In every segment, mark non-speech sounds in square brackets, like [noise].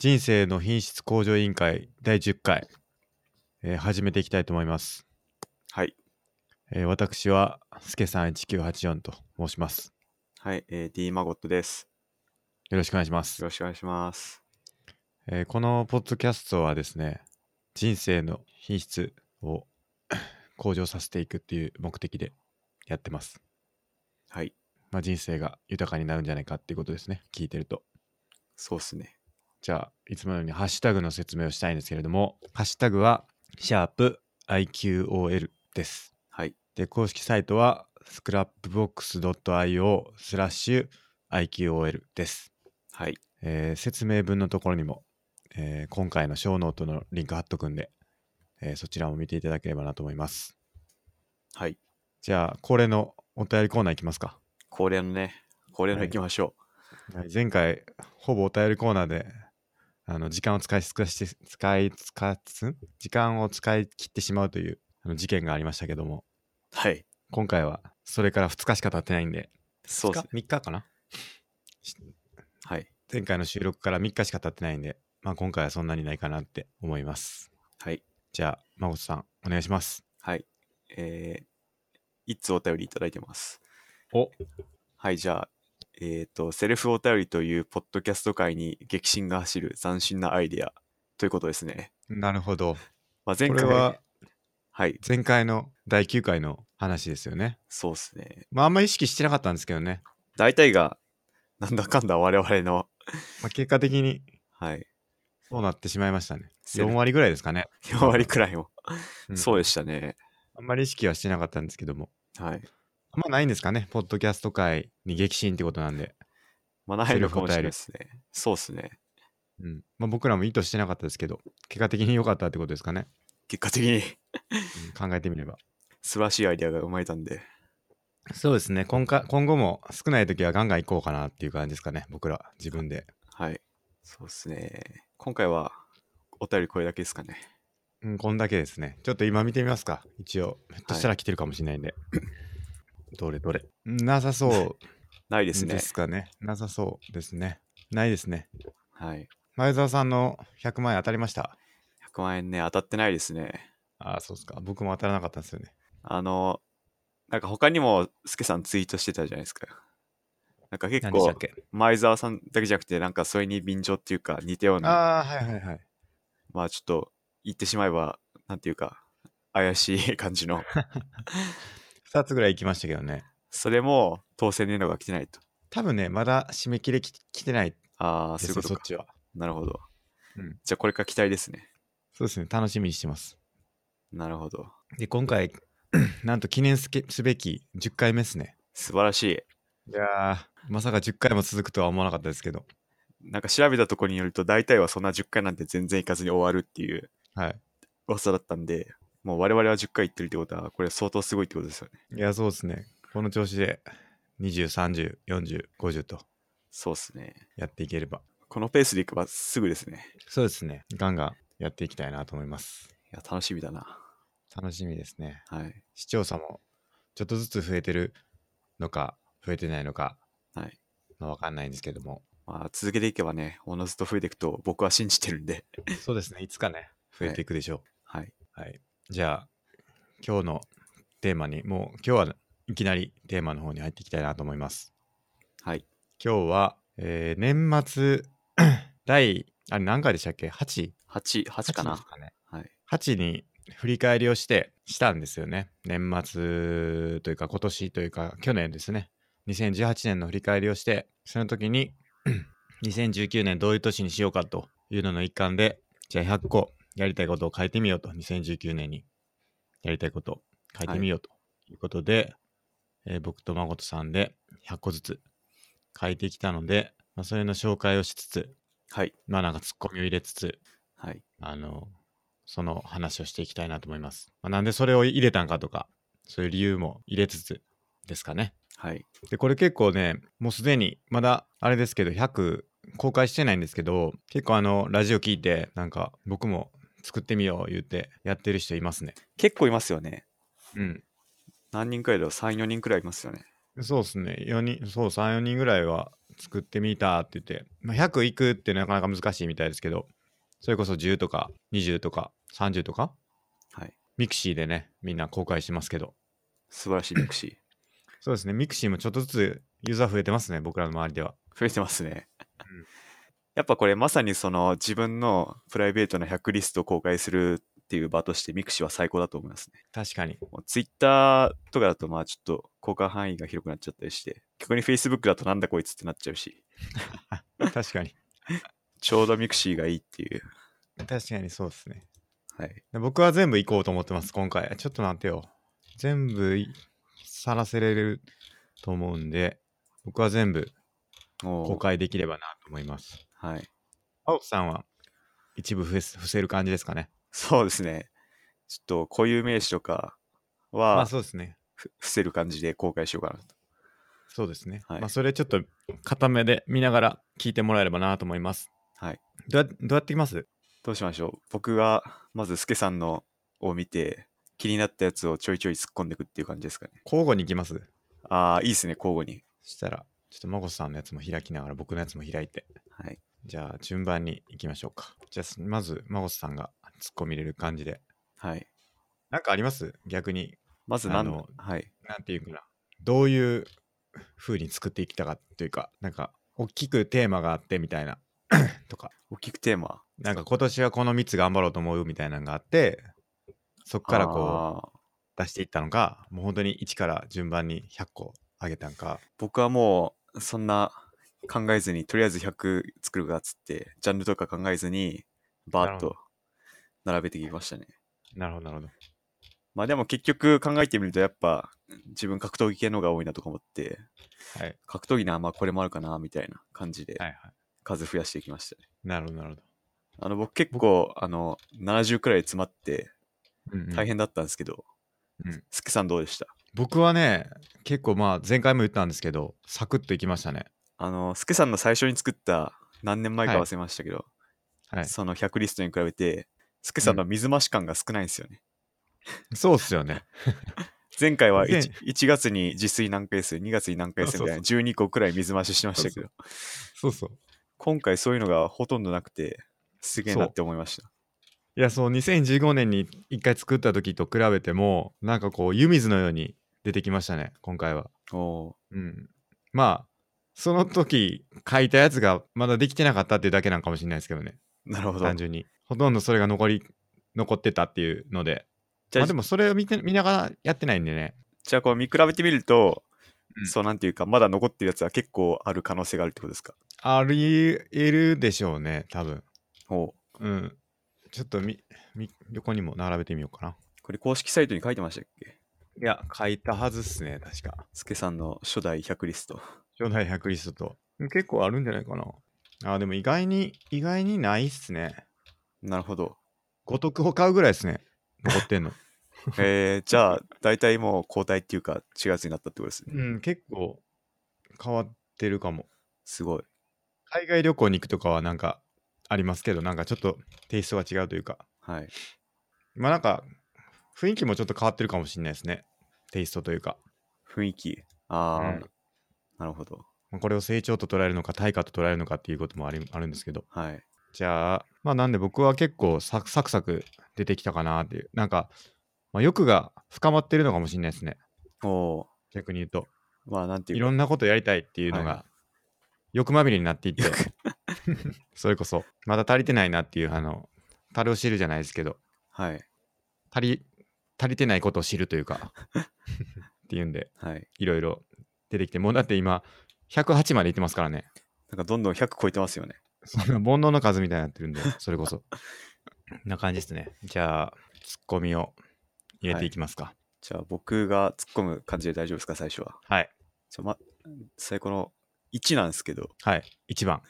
人生の品質向上委員会第10回、えー始めていきたいと思います。はい。えー私は、すけさん1984と申します。はい。えー、D マゴットです。よろしくお願いしますよ。ろしくお願いします。えーこのポッドキャストはですね、人生の品質を [clears throat] 向上させていくっていう目的でやってます。はい。まあ、人生が豊かになるんじゃないかっていうことですね、聞いてると。そうっすね。じゃあ、いつものようにハッシュタグの説明をしたいんですけれども、ハッシュタグは、シャープ i q o l です。はい。で、公式サイトは、scrapbox.io スラッシュ IQOL です。はい。えー説明文のところにも、えー今回のショーノートのリンク貼っとくんで、えーそちらも見ていただければなと思います。はい。じゃあ、恒例のお便りコーナーいきますか。恒例のね、恒例のはい行きましょはい前回、ほぼお便りコーナーで、あの時間を使い尽くして、使い使つ時間を使い切ってしまうというあの事件がありましたけども、う。はい。今回はそれから2日しか経ってないんで、そうっすね。3日かな？はい。前回の収録から3日しか経ってないんで、まあ今回はそんなにないかなって思います。はい。じゃあ、まさん、お願いします。はい。えー、いつお便りいただいてます。おはい。じゃあ、えっ、と、セルフお便りというポッドキャスト界に激震が走る斬新なアイデアということですね。なるほど。まあ、前回ははい。前回の第9回の話ですよね。そうっすね。まああんまり意識してなかったんですけどね。大体が、なんだかんだ我々の、まあ、結果的にはい。そうなってしまいましたね。セル4割ぐらいですかね。4割くらいも、うんそうでしたね。あんまり意識はしてなかったんですけども。はい。まないんですかね？ポッドキャスト界に激震ってことなんで。まあ、ないのかもしれないですね。そうっすね。うんまあ、僕らも意図してなかったですけど、結果的に良かったってことですかね？結果的にうん考えてみれば。素晴らしいアイデアが生まれたんで。そうですね今回。今後も少ない時はガンガン行こうかなっていう感じですかね。僕ら、自分で。はい。そうっすね。今回は、お便りこれだけですかね。うん、こんだけですね。ちょっと今見てみますか。一応。ひょっとしたら来てるかもしれないんで。どれどれ。なさそう [laughs] ないですねで。すかね。なさそうですね。ないですね。はい。前澤さんの100万円当たりました？100万円ね、当たってないですね。ああ、そうですか。僕も当たらなかったんですよね。あの、なんか他にも、スケさんツイートしてたじゃないですか。なんか結構何でしたっ、け？前澤さんだけじゃなくて、なんかそれに便乗っていうか、似たような、ああ、はいはいはい。まあちょっと、言ってしまえば、なんていうか、怪しい感じの、[laughs] 2つぐらい行きましたけどね。それも当選連絡が来てないと。多分ね、まだ締め切れき来てないああ、そういうことか。そっちは。なるほど。うんじゃあこれから期待ですね。そうですね、楽しみにしてます。なるほど。で、今回、[clears throat] なんと記念すべき10回目ですね。素晴らしい。いやー、まさか10回も続くとは思わなかったですけど。なんか調べたところによると、大体はそんな10回なんて全然いかずに終わるっていうはい。噂だったんで、もう我々は10回行ってるってことは、これ相当すごいってことですよね。いや、そうですね。この調子で20、30、40、50とそうっすね。やっていければ。このペースでいけばすぐですね。そうですね。ガンガンやっていきたいなと思います。いや、楽しみだな。楽しみですね。はい。視聴者もちょっとずつ増えてるのか、増えてないのか、はい。まあ、わかんないんですけども。まあ、続けていけばね、おのずと増えていくと僕は信じてるんで。そうですね。いつかね、増えていくでしょはい。う。はい。じゃあ、今日のテーマに、もう今日はいきなりテーマの方に入っていきたいなと思います。はい。今日は、えー年末 [coughs] 第、あれ何回でしたっけ ?8? 8、8かなですかね。はい。8に振り返りをしてしたんですよね。年末というか今年というか去年ですね。2018年の振り返りをして、その時に [coughs] 2019年どういう年にしようかというのの一環で、じゃあ100個やりたいことを書いてみようと、2019年にやりたいことを書いてみようということで、えー僕と誠さんで100個ずつ書いてきたので、まあ、それの紹介をしつつ、はい。まあなんかツッコミを入れつつ、はい。あの、その話をしていきたいなと思います。まあ、なんでそれを入れたんかとか、そういう理由も入れつつですかね。はい。で、これ結構ね、もうすでに、まだあれですけど、100公開してないんですけど、結構あの、ラジオ聞いて、なんか僕も作ってみよう言ってやってる人いますね。結構いますよね。うん。何人くらいだろう ?3、4人くらいいますよね。そうですね。4人、そう、3、4人ぐらいは作ってみたって言って、まあ、100いくってなかなか難しいみたいですけどそれこそ10とか20とか30とか？はい。ミクシーでねみんな公開してますけど素晴らしいミクシー。そうですねミクシーもちょっとずつユーザー増えてますね僕らの周りでは増えてますねうん。やっぱこれまさにその自分のプライベートな100リストを公開するっていう場としてミクシーは最高だと思いますね。確かに。ツイッターとかだとまあちょっと公開範囲が広くなっちゃったりして、逆に Facebook だとなんだこいつってなっちゃうし、[laughs] 確かに。[laughs] ちょうどミクシーがいいっていう。確かにそうですね。はい。で僕は全部行こうと思ってます今回。ちょっと待ってよ。全部いさらせれると思うんで僕は全部公開できればなと思いますはい。青木さんは一部伏せる感じですかねそうですね。ちょっと固有名詞とかまはあそうですねふ伏せる感じで公開しようかなと。そうですね、はいまあそれちょっと固めで見ながら聞いてもらえればなと思いますはい。どうやどうやっていきます？どうしましょう。僕がまずスケさんのを見て気になったやつをちょいちょい突っ込んでいくっていう感じですかね。交互に行きます？ああ、いいですね、交互に。そしたらちょっとマゴさんのやつも開きながら僕のやつも開いてはい。じゃあ順番に行きましょうかじゃあまずマゴさんが突っ込み入れる感じではい。なんかあります？逆にまず何あのはい。なんていうかなどういう風に作っていきたかというかなんか大きくテーマがあってみたいな [clears throat] とか大きくテーマ？なんか今年はこの3つ頑張ろうと思うみたいなのがあってそっからこうう。出していったのかもう本当に1から順番に100個あげたんか僕はもうそんな考えずにとりあえず100作るかっつってジャンルとか考えずにバーッと並べてきましたね。なるほどなるほど。まあでも結局考えてみるとやっぱ自分格闘技系のが多いなとか思ってはい。格闘技なまあこれもあるかなみたいな感じではいはい。数増やしていきましたね、なるほどなるほど、あの僕結構あの70くらい詰まってうんうん。大変だったんですけど、うん。スケさんどうでした？僕はね結構まあ前回も言ったんですけどサクッといきましたねあのスケさんの最初に作った何年前かはい。忘れましたけど、はい。その100リストに比べてスケさんの水増し感が少ないんですよね、そうっすよね。[laughs] 前回は 1, 前1月に自炊何回数2月に何回数みたいな12個くらい水増ししてましたけど。そうそう。今回そういうのがほとんどなくてすげえなって思いました。いやそう2015年に1回作った時と比べてもなんかこう湯水のように出てきましたね今回は。おおうん。まあその時書いたやつがまだできてなかったっていうだけなんかもしれないですけどね。ーなるほど。単純に。ほとんどそれが残り残ってたっていうので。じゃあ,、まあでもそれを見て見ながらやってないんでね。じゃあこう見比べてみると、うん。そうなんていうかまだ残ってるやつは結構ある可能性があるってことですか？あり得るでしょうね多分。おう。ん。ちょっとみみ横にも並べてみようかな。これ公式サイトに書いてましたっけ？いや書いたはずっすね確か。スケさんの初代100リスト初代100リストと。結構あるんじゃないかな。あでも意外に意外にないっすね。なるほど。五徳を買うぐらいですね。残ってんの。[laughs] えー、じゃあ大体もう交代っていうか違うやつになったってことですね。うん結構変わってるかも。すごい。海外旅行に行くとかはなんかありますけどなんかちょっとテイストが違うというか。はい。まあなんか雰囲気もちょっと変わってるかもしれないですね。テイストというか、雰囲気。ああ、うんなるほど。まあこれを成長と捉えるのか対価と捉えるのかっていうこともありあるんですけど。はい。じゃあまあなんで僕は結構サクサクサク出てきたかなっていう。なんか、まあ、欲が深まってるのかもしれないですね。おお逆に言うと。まあなんていうか。いろんなことやりたいっていうのが、は欲まみれになっていって。[laughs] それこそまだ足りてないなっていうあの樽を知るじゃないですけど。はい。足り足りてないことを知るというか。[laughs] っていうんではい。いろいろ出てきてもうだって今108までいってますからね。なんかどんどん100超えてますよね。そんな煩悩の数みたいになってるんで [laughs] それこそ。な感じですね。じゃあツッコミを入れていきますか。じゃあ僕が突っ込む感じで大丈夫ですか最初は。はい。じゃあま最後の1なんですけど、はい。1番。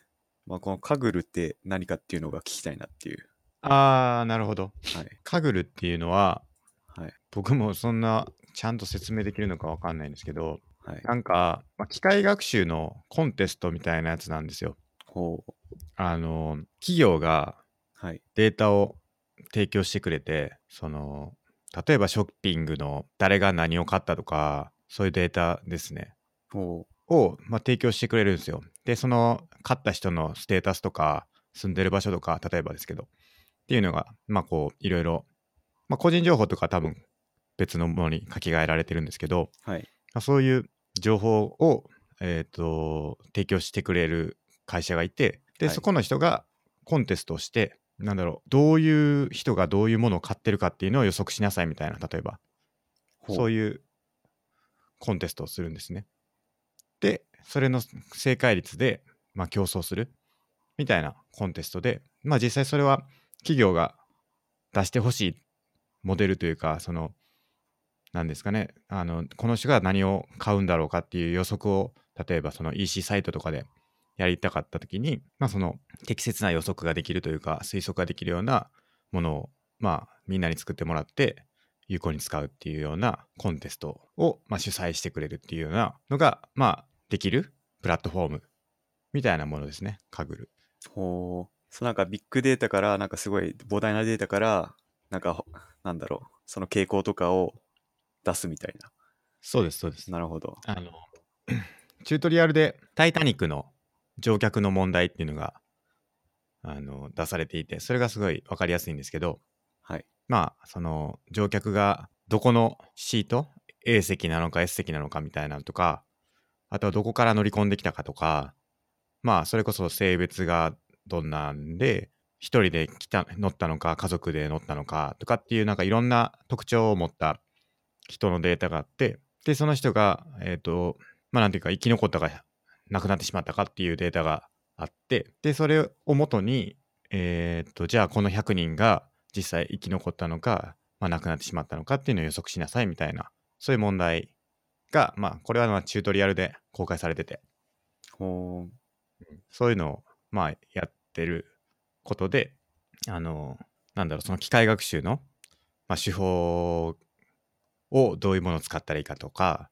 まあ、このカグルって何かっていうのが聞きたいなっていう。あーなるほど。はい。カグルっていうのははい。僕もそんなちゃんと説明できるのかわかんないんですけどはい。なんか、まあ、機械学習のコンテストみたいなやつなんですよ。ほう。あの企業がはい。データを提供してくれてその例えばショッピングの誰が何を買ったとかそういうデータですね。ほを、まあ、提供してくれるんですよ。でその勝った人のステータスとか住んでる場所とか例えばですけどっていうのがまあこういろいろ、まあ、個人情報とか多分別のものに書き換えられてるんですけど、はい。まあ、そういう情報を、えー、と提供してくれる会社がいてで、はい。そこの人がコンテストをしてなんだろうどういう人がどういうものを買ってるかっていうのを予測しなさいみたいな例えば。そういいうコンテストをするんですね。でそれの正解率で、まあ、競争するみたいなコンテストでまあ実際それは企業が出してほしいモデルというかそのなんですかね。あのこの人が何を買うんだろうかっていう予測を例えばその EC サイトとかでやりたかった時に、まあ、その適切な予測ができるというか推測ができるようなものをまあみんなに作ってもらって有効に使うっていうようなコンテストを、まあ、主催してくれるっていうようなのがまあできるプラットフォームみたいなものですね。カグルほう。そうなんかビッグデータから、なんかすごい膨大なデータから、なんか、なんだろう、その傾向とかを出すみたいな。そうですそうですなるほど。あの [clears throat] チュートリアルで「タイタニック」の乗客の問題っていうのがあの出されていてそれがすごい分かりやすいんですけどはい。まあその乗客がどこのシート A 席なのか S 席なのかみたいなのとかあとはどこから乗り込んできたかとかまあそれこそ性別がどんなんで一人で来た乗ったのか家族で乗ったのかとかっていうなんかいろんな特徴を持った人のデータがあってでその人がえっ、とまあなんていうか生き残ったか亡くなってしまったかっていうデータがあってでそれをもとにえっ、とじゃあこの100人が実際生き残ったのか、まあ、亡くなってしまったのかっていうのを予測しなさいみたいなそういう問題がまあこれはまあチュートリアルで公開されててほう。そういうのをまあやってることであのなんだろうその機械学習の、まあ、手法をどういうものを使ったらいいかとか、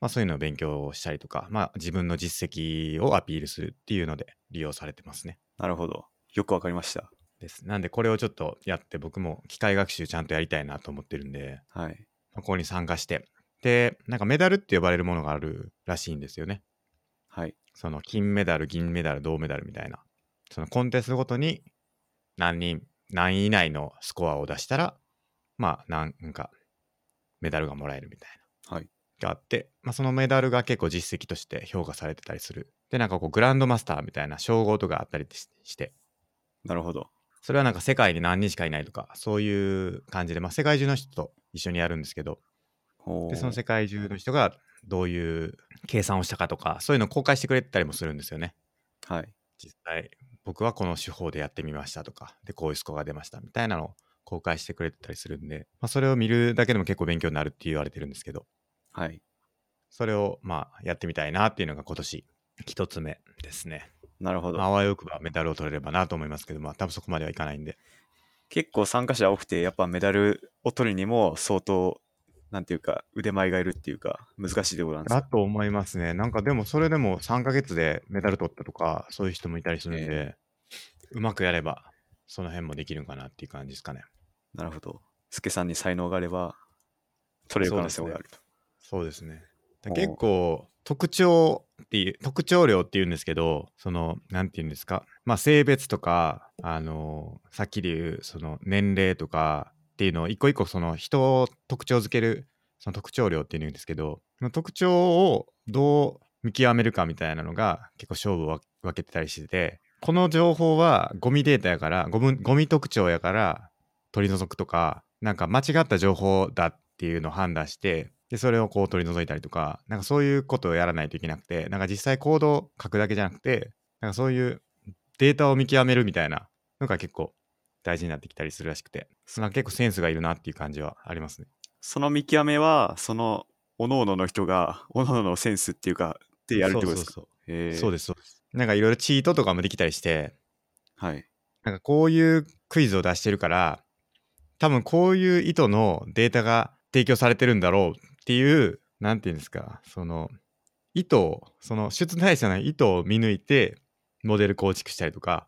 まあ、そういうのを勉強したりとか、まあ、自分の実績をアピールするっていうので利用されてますね。なるほど。よくわかりました。ですなんでこれをちょっとやって僕も機械学習ちゃんとやりたいなと思ってるんではい。ここに参加してでなんかメダルって呼ばれるものがあるらしいんですよね。はい。その金メダル銀メダル銅メダルみたいなそのコンテストごとに何人何位以内のスコアを出したらまあなんかメダルがもらえるみたいなはい。があって、まあ、そのメダルが結構実績として評価されてたりするでなんかこうグランドマスターみたいな称号とかあったりししてなるほど。それはなんか世界に何人しかいないとかそういう感じで、まあ、世界中の人と一緒にやるんですけど。でその世界中の人がどういう計算をしたかとかそういうのを公開してくれたりもするんですよね。はい。実際僕はこの手法でやってみましたとかでこういうスコアが出ましたみたいなのを公開してくれてたりするんで、まあ、それを見るだけでも結構勉強になるって言われてるんですけどはい。それをまあやってみたいなっていうのが今年一つ目ですね。なるほど。まああわよくばメダルを取れればなと思いますけどまあ多分そこまではいかないんで結構参加者多くて、やっぱメダルを取るにも相当、なんていうか、腕前がいるっていうか、難しいところなんですかだと思いますねなんかでもそれでも3ヶ月でメダル取ったとかそういう人もいたりするんで、うまくやればその辺もできるんかなっていう感じですかね。なるほど。スケさんに才能があれば、取れる可能性があると。そうですね。おう結構特徴っていう特徴量っていうんですけどそのなんていうんですかまあ性別とかあのさっきで言うその年齢とかっていうのを一個一個その人を特徴づけるその特徴量っていうんですけど特徴をどう見極めるかみたいなのが結構勝負を分けてたりしててこの情報はゴミデータやからゴミゴミ特徴やから取り除くとかなんか間違った情報だっていうのを判断してでそれをこう取り除いたりとかなんかそういうことをやらないといけなくてなんか実際コードを書くだけじゃなくてなんかそういうデータを見極めるみたいなのが結構大事になってきたりするらしくてなんか結構センスがいるなっていう感じはありますね。その見極めは、その、各々の人が、各々のセンスっていうか、でやるってことですか？そうへーそうですそうです。なんかいろいろチートとかもできたりしてはい。なんかこういうクイズを出してるから多分こういう意図のデータが提供されてるんだろうっていうなんていうんですかその意図をその出題者の意図を見抜いてモデル構築したりとか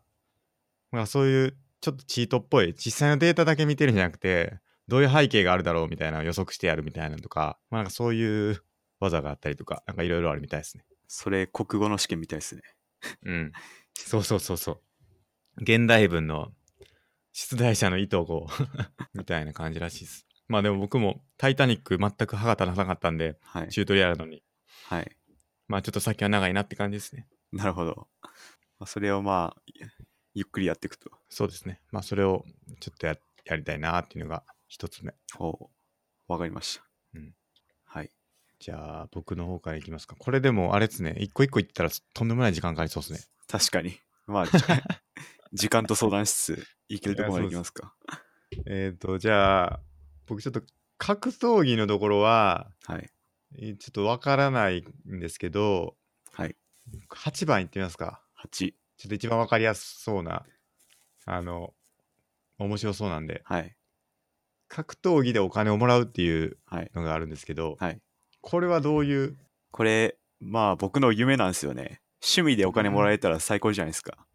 まあそういうちょっとチートっぽい実際のデータだけ見てるんじゃなくてどういう背景があるだろうみたいな予測してやるみたいなのとか,、まあ、なんかそういう技があったりとかなんかいろいろあるみたいですね。それ、国語の試験みたいですね。うん。そうそうそうそう。現代文の出題者の意図をこう [laughs] みたいな感じらしいです。まあでも僕もタイタニック全く歯が立たなかったんで、はい。チュートリアルなのに。はい。まあちょっと先は長いなって感じですね。なるほど。まあ、それをまあ、ゆっくりやっていくと。そうですね。まあそれをちょっとややりたいなっていうのが一つ目。ほう。わかりました。うんはい。じゃあ僕の方からいきますか。これでもあれですね。一個一個言ったらとんでもない時間かかりそうですね。確かに。まあ、じ時間と相談しつつ、いけるところまでいきますか。えっ、と、じゃあ僕ちょっと格闘技のところは、はい。えーちょっとわからないんですけど、はい。8番いってみますか。8。ちょっと一番わかりやすそうな、あの、面白そうなんで、はい。格闘技でお金をもらうっていうはい。のがあるんですけど、はい。これはどういう、これ、まあ僕の夢なんですよね。趣味でお金もらえたら最高じゃないですか。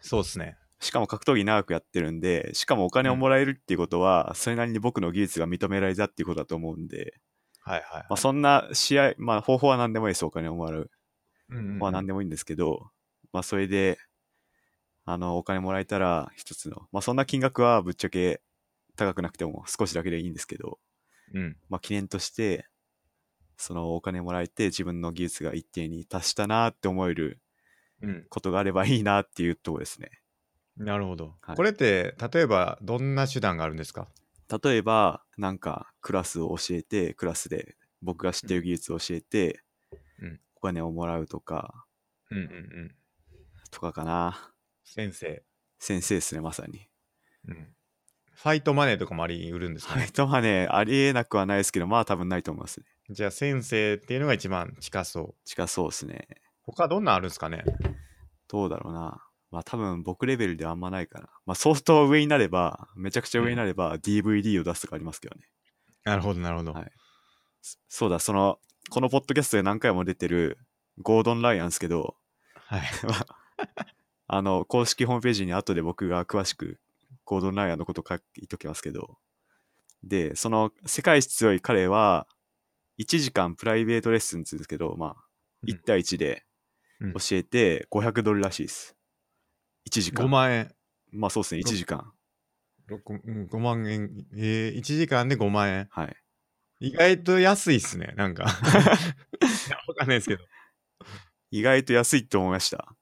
そうですね。しかも格闘技長くやってるんで、しかもお金をもらえるっていうことは、それなりに僕の技術が認められたっていうことだと思うんで、はいはい、まあそんな試合、まあ方法は何でもいいです、お金をもらう。うんうんうんまあ何でもいいんですけど、まあそれで、あの、お金もらえたら一つの、まあそんな金額はぶっちゃけ高くなくても少しだけでいいんですけど、うん。まあ記念として、そのお金もらえて自分の技術が一定に達したなって思えるうん。ことがあればいいなっていうところですね。なるほど。はいこれって、例えばどんな手段があるんですか？例えば、なんかクラスを教えて、クラスで僕が知ってる技術を教えて、うんお金をもらうとか、うんうんうん。とかかな。先生。先生ですね、まさに。うん。ファイトマネーとかもあり得るんですかね？ファイ。トマネーありえなくはないですけど、まあ多分ないと思いますね。じゃあ先生っていうのが一番近そう。近そうですね。他どんなんあるんですかね？どうだろうな。まあ多分僕レベルではあんまないかな。まあ相当上になれば、めちゃくちゃ上になれば DVD を出すとかありますけどね。なるほどなるほど。はいそそうだ、その、このポッドキャストで何回も出てるゴードン・ライアンですけど、はい。[laughs] まあ [laughs] あの、公式ホームページに後で僕が詳しくゴードン・ライアンのこと書いときますけど、で、その世界一強い彼は、1時間プライベートレッスンって言うんですけど、まあ、うん1対1でうん教えて500ドルらしいです。1時間。5万円。まあそうですね、1時間。六うん5万円。えー、1時間で5万円。はい。意外と安いっすね。なんか。い [laughs] やわかんないですけど。意外と安いって思いました。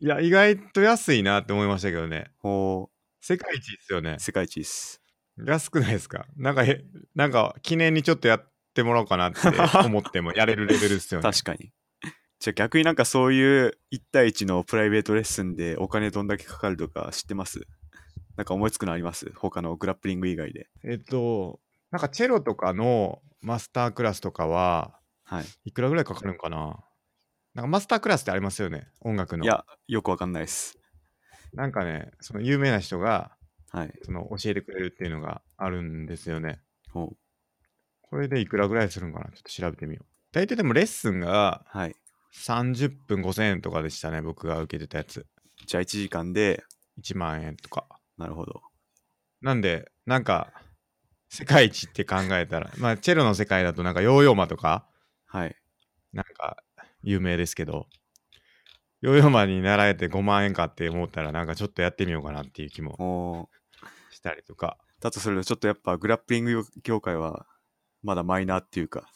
いや、意外と安いなって思いましたけどね。ほ世界一ですよねう、。世界一です。安くないですか？なんかへ、なんか記念にちょっとやってもらおうかなって [laughs] 思ってもやれるレベルですよね。確かに。じゃあ逆になんかそういう1対1のプライベートレッスンでお金どんだけかかるとか知ってます？なんか思いつくのあります？他のグラップリング以外で。えっと、なんかチェロとかのマスタークラスとかは、はい。いくらぐらいかかるんかな？なんかマスタークラスってありますよね？音楽の。いや、よくわかんないです。なんかね、その有名な人がはい。その教えてくれるっていうのがあるんですよね。ほうこれでいくらぐらいするんかな？ちょっと調べてみよう。大体でもレッスンがはい。30分5000円とかでしたね。僕が受けてたやつ。じゃあ1時間で、1万円とか。なるほど。なんで、なんか、世界一って考えたら、まあ、チェロの世界だとなんかヨーヨーマとか、はい。なんか有名ですけど、ヨーヨーマに習えて5万円かって思ったら、なんかちょっとやってみようかなっていう気もおしたりとか。だとするとちょっとやっぱグラップリング業界はまだマイナーっていうか、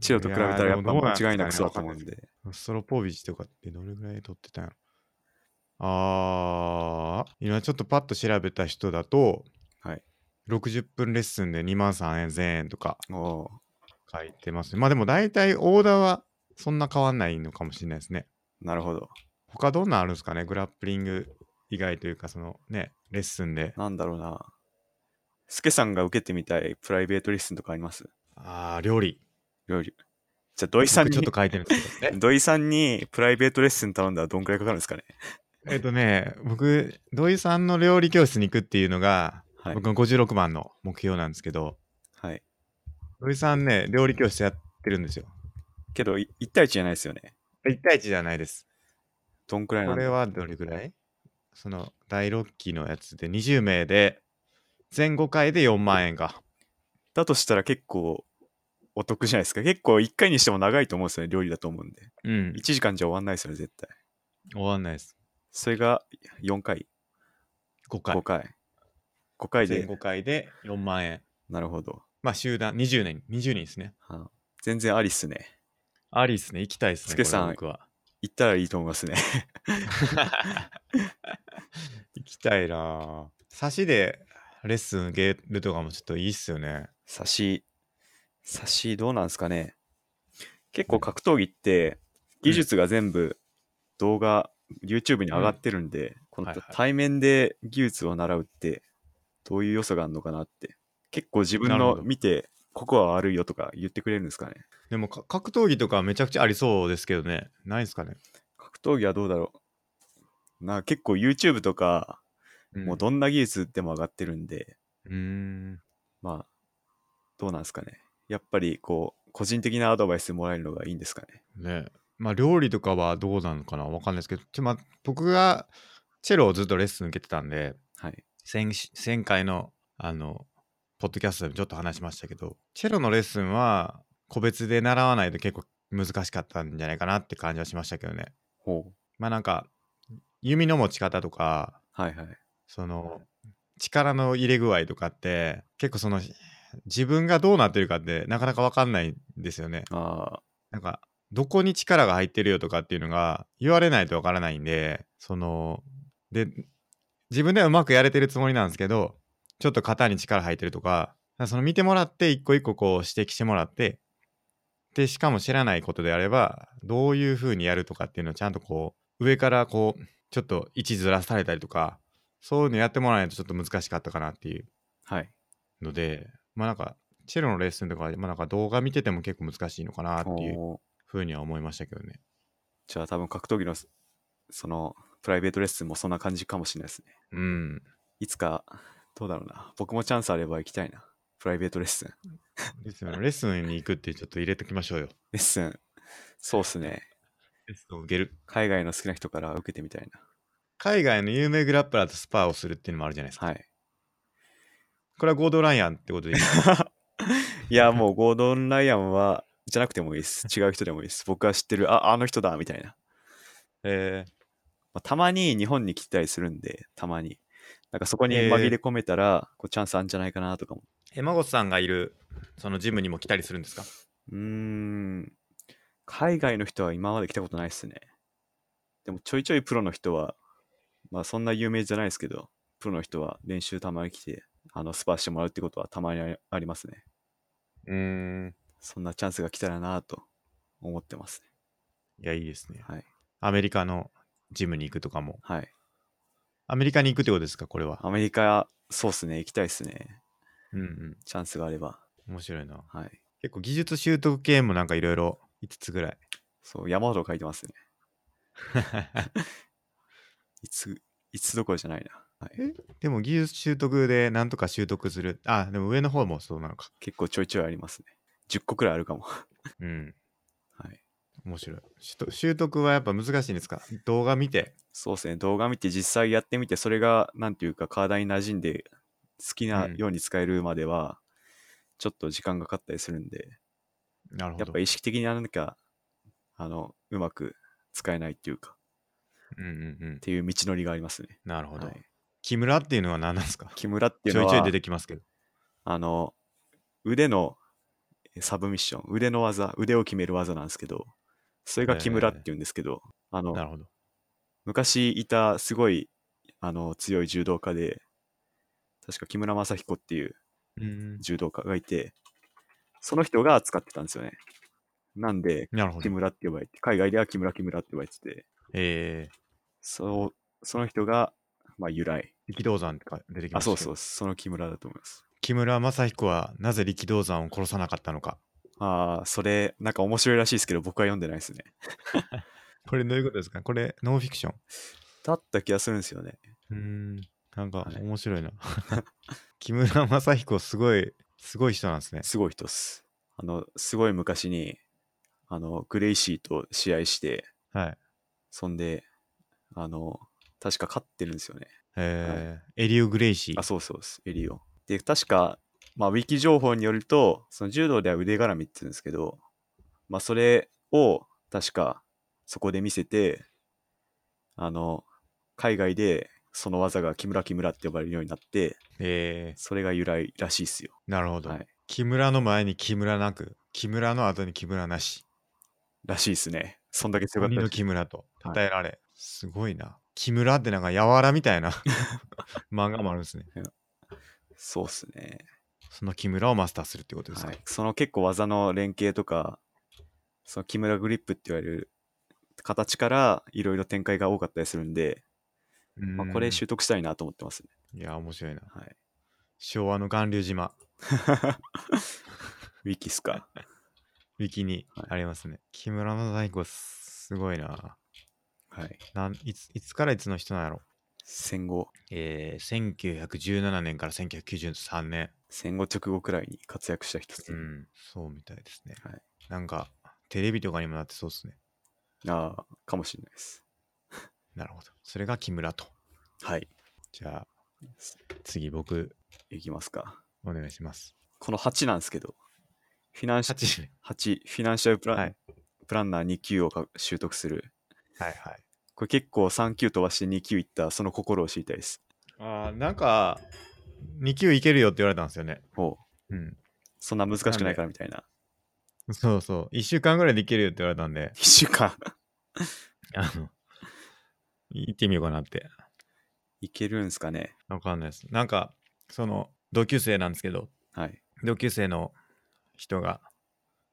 チェロと比べたらやっぱ間違いなくそうだと思うんで。ストロポービッチとかってどれぐらい取ってたんやろあー、今ちょっとパッと調べた人だと、はい。60分レッスンで2万3000円とか書いてますね。まあでも大体オーダーはそんな変わんないのかもしれないですね。なるほど。他どんなんあるんですかね？グラップリング以外というか、そのね、レッスンで。なんだろうな。スケさんが受けてみたいプライベートレッスンとかあります？あー、料理。料理。じゃあ土井さんに僕ちょっと書いてるんですけど。え [laughs] 土井さんにプライベートレッスン頼んだらどんくらいかかるんですかね？えっとね、僕、土井さんの料理教室に行くっていうのが、はい僕。の56番の目標なんですけど、はい。土井さんね、料理教室やってるんですよ。けど、い1対1じゃないですよね。1対1じゃないです。どんくらいなんだ？これはどれぐらい？その第6期のやつで20名で、全5回で4万円か。だとしたら結構お得じゃないですか。結構1回にしても長いと思うんですよね、料理だと思うんで。うん1。時間じゃ終わんないですよね、絶対。終わんないです。それが4回、5回。5回。5回全で、5回で4万円。なるほど。まあ集団、20年、20人ですね。はあ全然ありっすね。ありっすね。行きたいですね。つけさん僕は。行ったらいいと思いますね。[laughs] 行きたいなぁ差しでレッスン受けるとかもちょっといいっすよね。差し、差しどうなんですかね。結構格闘技って技術が全部動画、YouTube に上がってるんで、このはいはい対面で技術を習うってどういう良さがあるのかなって。結構自分のなるほど見て、ここは悪いよとか言ってくれるんですかね。でもか格闘技とかめちゃくちゃありそうですけどね。ないですかね。格闘技はどうだろう。な結構 YouTube とか、もうどんな技術でも上がってるんで、うーん。まあ、どうなんですかね。やっぱりこう、個人的なアドバイスもらえるのがいいんですかね。ねまあ料理とかはどうなのかなわかんないですけど、ちょまあ、僕がチェロをずっとレッスン受けてたんで、はい。前前回のあのポッドキャストでもちょっと話しましたけどチェロのレッスンは個別で習わないと結構難しかったんじゃないかなって感じはしましたけどねほう。まあなんか弓の持ち方とかはいはい。その力の入れ具合とかって結構その自分がどうなってるかってなかなか分かんないんですよね。あなんかどこに力が入ってるよとかっていうのが言われないと分からないんでそので自分ではうまくやれてるつもりなんですけどちょっと肩に力入ってるとかその見てもらって一個一個こう指摘してもらってでしかも知らないことであればどういう風にやるとかっていうのをちゃんとこう上からこうちょっと位置ずらされたりとかそういうのやってもらわないとちょっと難しかったかなっていうあ。はい。のでまあなんかチェロのレッスンとかは、まあ、なんか動画見てても結構難しいのかなっていうおー風には思いましたけどね。じゃあ多分格闘技のそそのプライベートレッスンもそんな感じかもしれないですね。うん。いつか、どうだろうな。僕もチャンスあれば行きたいな。プライベートレッスン。ですよね。レッスンに行くってちょっと入れときましょうよ。レッスン、そうっすね。レッスンを受ける。海外の好きな人から受けてみたい海外の有名グラップラーとスパーをするっていうのもあるじゃないですか。な。はい。これはゴードンライアンってことでいい？ですかいや、もうゴードン・ライアンは、じゃなくてもいいです。違う人でもいいです。僕が知ってる、あ、あの人だみたいな。えまあたまに日本に来たりするんで、たまに。なんかそこに紛れ込めたら、こうチャンスあるんじゃないかなとかも。ー、え、マゴスさんがいるそのジムにも来たりするんですか？うーん。海外の人は今まで来たことないっすね。でもちょいちょいプロの人は、まあそんな有名じゃないですけど、プロの人は練習たまに来て、あの、スパーしてもらうってことはたまにあありますね。うーん。そんなチャンスが来たらなと思ってますね。いや、いいですね。はい。アメリカのジムに行くとかも。はい。アメリカに行くってことですかこれは？アメリカ、そうっすね。行きたいっすね。うんうん。チャンスがあれば。面白いな。はい。結構技術習得系もなんかいろいろ5つぐらい？そう、山ほど書いてますね。[laughs] いつ、いつどころじゃないな。はい。でも技術習得でなんとか習得する。あ、でも上の方もそうなのか。結構ちょいちょいありますね。10個くらいあるかも。[laughs] うん。はい。面白い。習得習得はやっぱ難しいんですか？動画見て。そうですね。動画見て実際やってみて、それが、なんていうか、体に馴染んで、好きなうんように使えるまでは、ちょっと時間がかかったりするんで、なるほど。やっぱ意識的にやらなきゃ、あの、うまく使えないっていうか、っうんうんうん。ていう道のりがありますね。なるほど。はい木村っていうのは何なんですか？木村っていうのは、ちょいちょい出てきますけど。あの、腕のえサブミッション、腕の技、腕を決める技なんですけど、それが木村っていうんですけど、あの、なるほど。昔いたすごいあの強い柔道家で、確か木村正彦っていううん。柔道家がいて、その人が使ってたんですよね。なんで。木村って呼ばれて、海外では木村木村って呼ばれてて、えー、そうその人が、まあ、由来。力道山ってか出てきまあ、したけどそうそう、その木村だと思います。木村正彦はなぜ力道山を殺さなかったのか。ああ、それ、なんか面白いらしいですけど、僕は読んでないですね。[laughs] これどういうことですか？これノンフィクション？だった気がするんですよね。うーん。なんかはい面白いな。[laughs] 木村正彦すごい、すごい人なんですね。すごい人っす。あの、すごい昔に、あの、グレイシーと試合して、はい。そんで、あの、確か勝ってるんですよね。えーエリオ・グレイシー。あ、そうそうです。エリオ。で、確か、まあ、ウィキ情報によると、その柔道では腕絡みって言うんですけど、まあ、それを、確か、そこで見せて、あの、海外でその技が木村木村って呼ばれるようになって、えそれが由来らしいっすよ。ー、なるほど、はい。木村の前に木村なく木村の後に木村なしらしいっすね。そんだけ強かった鬼の木村とはい称えられ、すごいな木村ってなんか柔らみたいな [laughs] 漫画もあるんですねそうっすね。その木村をマスターするってことですか、はい。その結構技の連携とか、その木村グリップって言われる形からいろいろ展開が多かったりするんで、うんまあ、これ習得したいなと思ってますね。いや面白いなはい。昭和の巌流島 [laughs] ウィキっすか？[laughs] ウィキにはいありますね、木村の太鼓すごいなはい。なんいついつからいつの人なんやろ？戦後、えー、1917年から1993年戦後直後くらいに活躍した人っすね。うんそうみたいですね、はいなんかテレビとかにもなってそうですねああ、かもしれないです。[laughs] なるほどそれが木村とはい。じゃあ次僕いきますか。お願いしますこの8なんですけど、フィナンシャ8 8フィナンシャルプラン、はいプランナー2級をか習得する。はいはいこれ結構3級飛ばして2級いったその心を知りたいです。あーなんか2級いけるよって言われたんですよねほう。うんそんな難しくないからみたいな。そうそう1週間ぐらいでいけるよって言われたんで1週間 [laughs] あの行ってみようかなっていけるんすかね。わかんないですなんかその同級生なんですけどはい。同級生の人が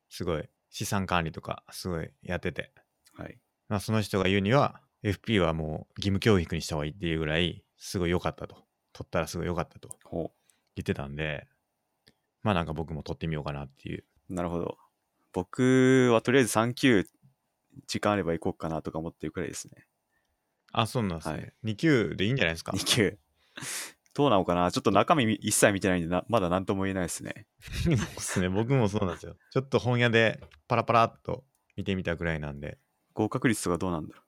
すごい資産管理とかすごいやってて、はい。まあ、その人が言うには FP はもう義務教育にした方がいいっていうぐらいすごい良かったと取ったらすごい良かったとほ言ってたんでまあなんか僕も取ってみようかなっていうう。なるほど。僕はとりあえず3級時間あれば行こうかなとか思ってるくらいですね。あそうなんですね、はい2級でいいんじゃないですか？2級。[laughs] どうなのかな？ちょっと中身み一切見てないんでな、まだ何とも言えないですね。[laughs] そうですね僕もそうなんですよちょっと本屋でパラパラっと見てみたぐらいなんで合格率とかどうなんだろ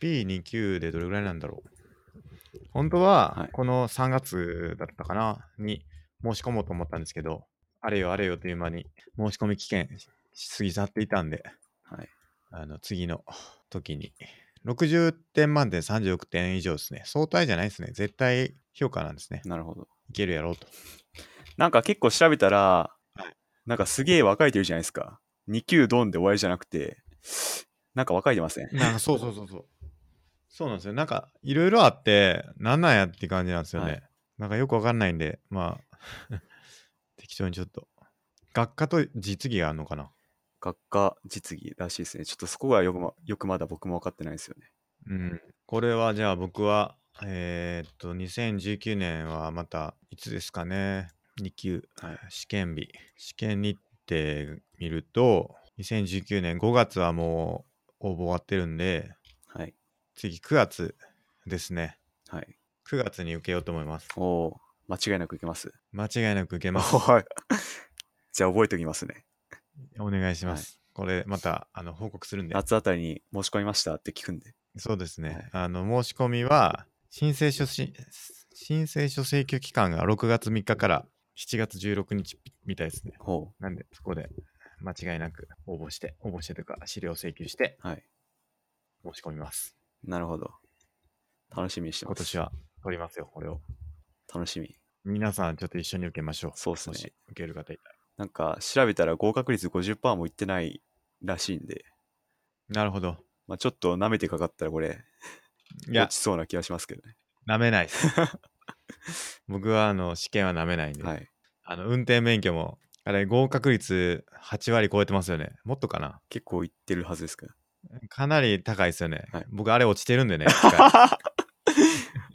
FP2 級でどれぐらいなんだろう？本当ははい。この3月だったかな？に申し込もうと思ったんですけどあれよあれよという間に申し込み期限過ぎ去っていたんでう。はい。あの次の時に。60点満点36点以上ですね。相対じゃないですね。絶対評価なんですね。なるほど。いけるやろうと。なんか結構調べたら、はい。なんかすげえ若いてるじゃないですか。2級ドンで終わりじゃなくて、なんか若いてません。なんかそうそうそうそう。そうなんですよ。なんかいろいろあってなんなんやって感じなんですよね、はい。なんかよくわかんないんでまあ [laughs] 適当にちょっと。学科と実技があるのかな？学科実技らしいですね。ちょっとそこがよくまよくまだ僕も分かってないですよね。うん。これはじゃあ僕はえーっと2019年はまたいつですかね？2級、はい。試験日。試験日程見ると2019年5月はもう応募終わってるんではい。次9月ですねはい。9月に受けようと思いますおおー間違いなくいけます。間違いなく受けますはい。[laughs] じゃあ覚えておきますね。お願いします、これまたあの報告するんで夏あたりに申し込みましたって聞くんで。そうですね、はいあの申し込みは申請書し申請書請求期間が6月3日から7月16日みたいですねほなんでそこで間違いなく応募して応募してというか資料請求してう。はい。申し込みますなるほど。楽しみにしてます。今年は取りますよこれを楽しみ。皆さんちょっと一緒に受けましょうそうっすね受ける方いたらなんか調べたら合格率50%もいってないらしいんで、なるほどまあ、ちょっと舐めてかかったらこれ、いや落ちそうな気がしますけどね。なめないです [laughs] 僕はあの試験はなめないんで、はい。あの運転免許もあれ合格率8割超えてますよね。もっとかな？結構いってるはずですから。かなり高いですよね、はい。僕あれ落ちてるんでね [laughs] 一回。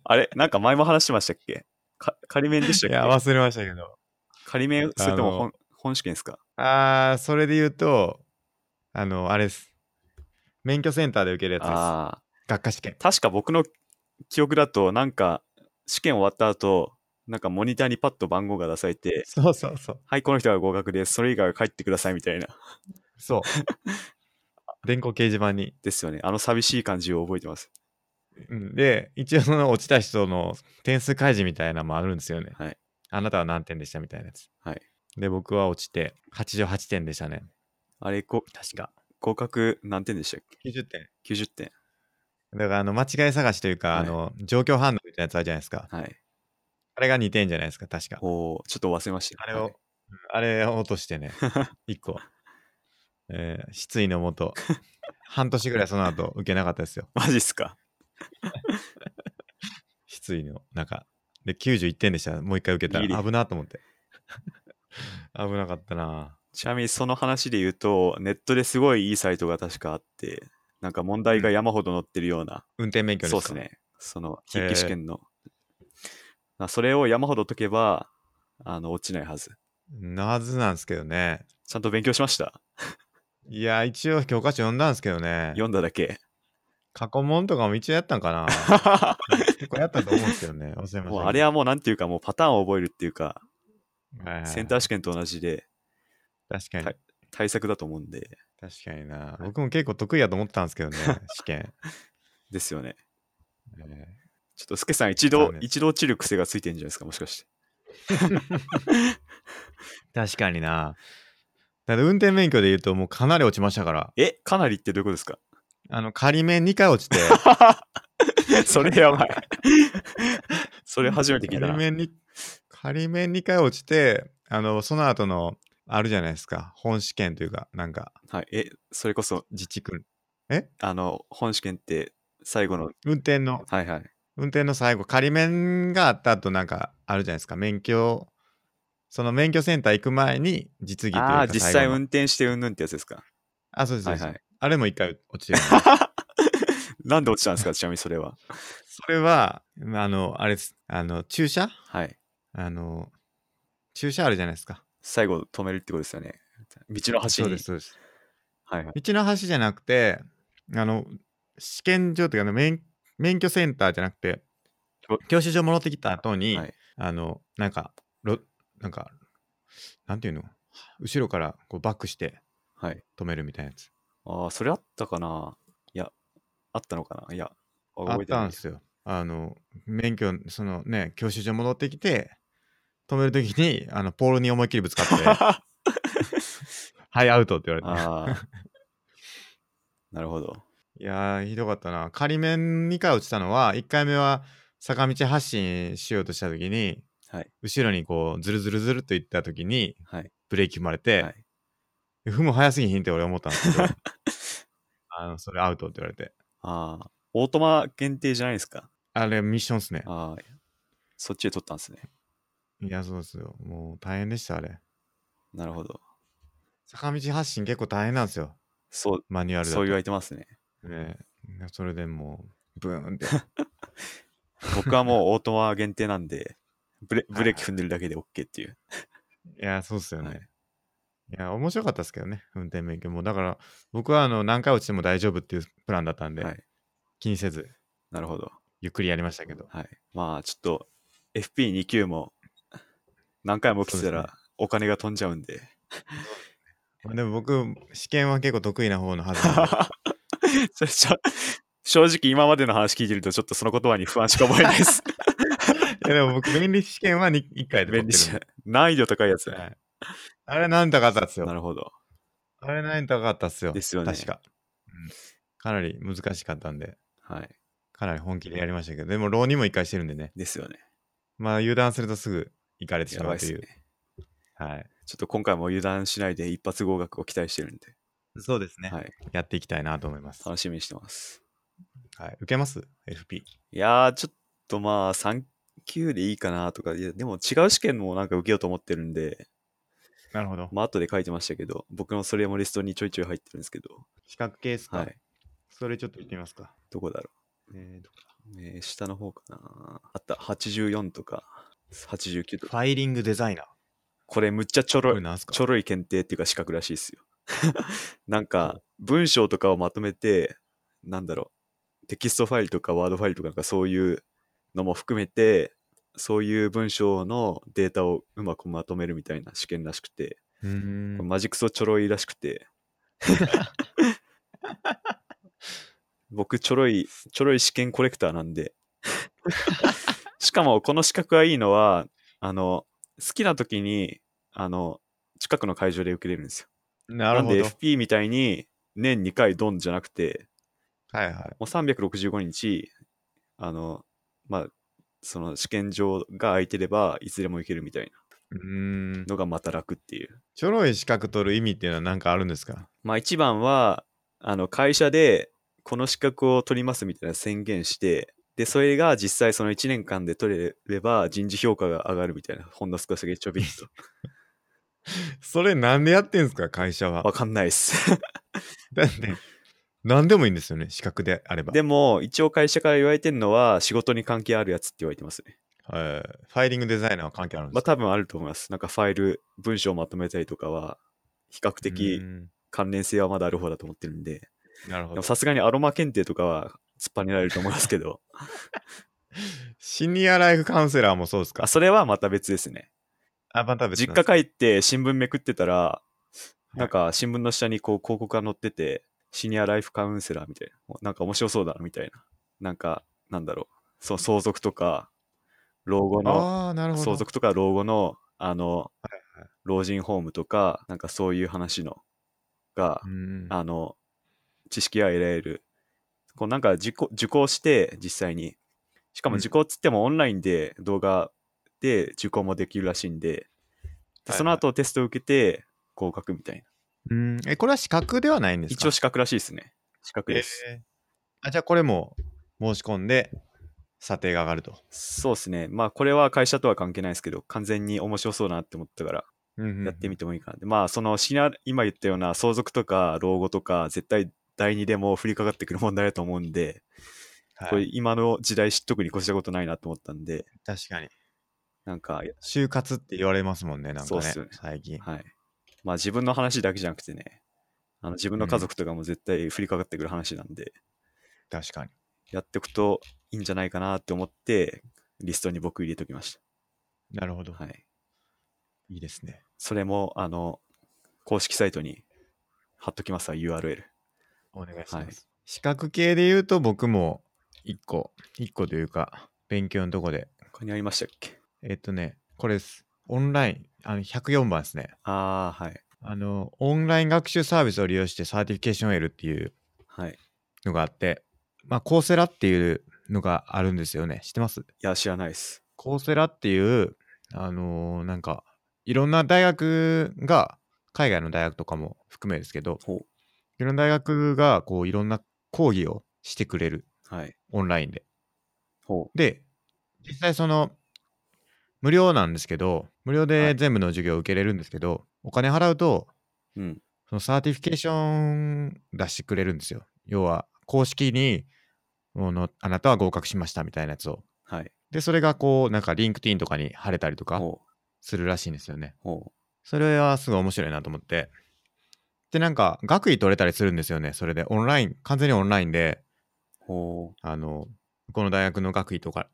あれ？なんか前も話してましたっけ？か仮免でしたっいやけ忘れましたけど。仮免それとも本本試験ですか？あーそれで言うとあのあれです。免許センターで受けるやつです。ああ。学科試験。確か僕の記憶だと、なんか試験終わった後、なんかモニターにパッと番号が出されて、そうそうそうはい、この人が合格です。それ以外は帰ってくださいみたいな。そう [laughs] 電光掲示板に、ですよね。あの寂しい感じを覚えてます。うんで一応その落ちた人の点数開示みたいなのもあるんですよねはい。あなたは何点でしたみたいなやつはい。で僕は落ちて88点でしたねあれ、こ確か合格何点でしたっけ？90点 ?90 点。だからあの間違い探しというか、はいあの状況反応みたいなやつあるじゃないですか。はい。あれが2点じゃないですか、確か。おーちょっと忘れました。あれを、はいうんあれを落としてね、[laughs] 1個。えー失意のもと、半年ぐらいその後受けなかったですよ。[laughs] マジっすか？[laughs] 失意の中。で、91点でした。もう一回受けたら危なと思って。危なかったなちなみにその話で言うと、ネットですごいいいサイトが確かあって、なんか問題が山ほど載ってるような、運転免許ですか？そうですね。その筆記試験の。まあそれを山ほど解けば、あの、落ちないはず。なはずなんですけどね。ちゃんと勉強しました？いや、一応教科書読んだんですけどね。読んだだけ。過去問とかも一応やったんかな [laughs] 結構やったと思うんですけどね。忘れましたあれはもうなんていうか、もうパターンを覚えるっていうか、はいはいセンター試験と同じで確かにはい。対策だと思うんで、確かにな。僕も結構得意やと思ったんですけどね、試験。[laughs] ですよね。えちょっとスケさん一度、一度落ちる癖がついてるんじゃないですか、もしかして。ー [laughs] 確かにな。だって運転免許で言うともうかなり落ちましたから。え、かなりってどういうことですか？あの、仮面2回落ちて、[laughs] それやばい。[laughs] それ初めて聞いたな。仮面に、仮面2回落ちて、あの、その後の、あるじゃないですか。本試験というか、なんか、はい。え、それこそ、自治区。あの、本試験って最後の、運転の、はいはい。運転の最後、仮面があった後なんか、あるじゃないですか。免許、その免許センター行く前に、実技というかああ、実際運転してうんぬんってやつですか？あ、そうです、そうです。はいはいあれも1回落ちてる。[laughs] なんで落ちたんですか、ちなみにそれは。それは、あの、あれです。あの、駐車？はい。あの、駐車あるじゃないですか。最後止めるってことですよね。道の端に。そうです、そうです。はいはい。道の端じゃなくて、あの、試験場というか、免免許センターじゃなくてお、教習所戻ってきた後に、はいあの、なんか、ろなんか、なんていうの？後ろからこうバックしてはい。止めるみたいなやつ。ああ、それあったかな？いや、あったのかな？いや、あったんですよ。あの、免許、そのね、教習所戻ってきて、止めるときに、あの、ポールに思いっきりぶつかって、[laughs] はい、アウトって言われて。ああ。なるほど。いやー、ひどかったな。仮面2回落ちたのは、1回目は坂道発進しようとしたときに、はい。後ろにこう、ズルズルズルっと行ったときに、はい。ブレーキ踏まれて、はい踏む早すぎひんって俺思ったんですけど、[laughs] あの、それアウトって言われて。ああ、オートマ限定じゃないですか？あれ、ミッションっすね。ああ、そっちで取ったんですね。いや、そうですよ。もう大変でした、あれ。なるほど。坂道発進結構大変なんですよ。そう、マニュアル。そう言われてますね。ねえそれでもう、ブーンって。[laughs] 僕はもうオートマ限定なんで、ブレブレーキ踏んでるだけで OK っていう。いや、そうっすよね。はいい、や、面白かったですけどね、運転免許も。だから、僕はあの何回落ちても大丈夫っていうプランだったんで、はい。気にせず、なるほど。ゆっくりやりましたけど。はい。まあ、ちょっと、FP2 級も何回も起きてたらお金が飛んじゃうんで。でも僕、試験は結構得意な方のはず [laughs] [laughs] 正直今までの話聞いてるとちょっとその言葉に不安しか覚えないです。[laughs] いやでも僕、便利試験は 1, 回で便利し難易度高いやつ。はいあれなんとかったっすよ。なるほど。あれなんとかったっすよ。ですよね確か、うんかなり難しかったんで、はい。かなり本気でやりましたけど、でも浪人も1回してるんでね、ですよね。まあ油断するとすぐ行かれてしまうという。ね。はい。ちょっと今回も油断しないで一発合格を期待してるんで、そうですね、はい。やっていきたいなと思います。楽しみにしてます。はい。受けます ?FP。いやー、ちょっとまあ、3級でいいかなとか、いや、でも違う試験もなんか受けようと思ってるんで、なるほど。まあ、後で書いてましたけど、僕のそれもリストにちょいちょい入ってるんですけど、資格系ですか？はい。それちょっと言ってみますか。どこだろえーどこだ？う。えー下の方かな。あった、84とか、89とか。ファイリングデザイナー。これむっちゃちょろい、これなんすか？ちょろい検定っていうか資格らしいですよ。[laughs] なんか、文章とかをまとめて、なんだろう、テキストファイルとかワードファイルとかなんかそういうのも含めて、そういう文章のデータをうまくまとめるみたいな試験らしくて、マジクソちょろいらしくて、[laughs] 僕ちょろい、ちょろい試験コレクターなんで、しかもこの資格がいいのは、あの、好きな時に、あの、近くの会場で受けれるんですよ。なるほど。んで FP みたいに年2回ドンじゃなくて、はいはい。もう365日、あの、まあ、その試験場が空いてれば、いつでも行けるみたいうーん。なのがまた楽っていう。ちょろい資格取る意味っていうのは何かあるんですか？まあ一番は、あの、会社でこの資格を取りますみたいな宣言して、で、それが実際その1年間で取れれば人事評価が上がるみたいな、ほんの少しだけちょびっと。[laughs] [laughs] それなんでやってんすか会社は？わ。かんないっす。[laughs] だって、何でもいいんですよね、資格であれば。でも、一応会社から言われてるのは、仕事に関係あるやつって言われてますね。はいファイリングデザイナーは関係あるんですか？まあ多分あると思います。なんかファイル、文章をまとめたりとかは、比較う的ーん関連性はまだある方だと思ってるんで、なるほど。さすがにアロマ検定とかは突っぱねられると思いますけど、[laughs] シニアライフカウンセラーもそうですか？あそれはまた別ですね。あ、また別実家帰って新聞めくってたら、いなんか新聞の下にこう広告が載ってて、シニアライフカウンセラーみたいな、なんか面白そうだなみたいな。なんか、なんだろう、そう相続とか、老後の。相続とか老後の、あの、はいはい老人ホームとか、なんかそういう話のがう、んあの、知識が得られる。こうなんか受講受講して、実際に。しかもうん受講っつってもオンラインで動画で受講もできるらしいんで、ではいその後テストを受けて合格みたいな。うんえ、これは資格ではないんですか？一応資格らしいですね。資格です。えーあ、じゃあこれも申し込んで、査定が上がると。そうですね。まあこれは会社とは関係ないですけど、完全に面白そうだなって思ったから、やってみてもいいかなって。まあその今言ったような相続とか老後とか、絶対第二でも降りかかってくる問題だと思うんで、はいこれ今の時代知っとくに越したことないなと思ったんで、確かに。なんか、就活って言われますもんね、なんかねそうっすよね、最近。はい。まあ自分の話だけじゃなくてね、あの自分の家族とかも絶対降りかかってくる話なんで、確かに。やっておくといいんじゃないかなって思って、リストに僕入れときましなるほど。た。はい。いいですね。それも、あの、公式サイトに貼っときますわ、URL。お願いします。はい資格系で言うと僕も一個、一個というか、勉強のとこで、ここにありましたっけ？えっとね、これです。オンライン、あの、104番ですね。ああ、はい。あの、オンライン学習サービスを利用してサーティフィケーションを得るっていうはい。のがあって、まあ、コーセラっていうのがあるんですよね。知ってます？いや、知らないです。コーセラっていう、あのーなんか、いろんな大学が、海外の大学とかも含めですけど。いろんな大学が、こう、いろんな講義をしてくれる、はい。オンラインで。ほで、実際その、無料なんですけど、無料はでい全部の授業を受けれるんですけど、お金払うと、う。うん。そのサーティフィケーション出してくれるんですよ。要は、公式に、あのあなたは合格しましたみたいなやつを。はい。で、それがこう、なんかリンクトインとかに貼れたりとか。するらしいんですよね。ほそれはすごい面白いなと思って。で、なんか、学位取れたりするんですよね。それで、オンライン、完全にオンラインで、あの、この大学の学位とか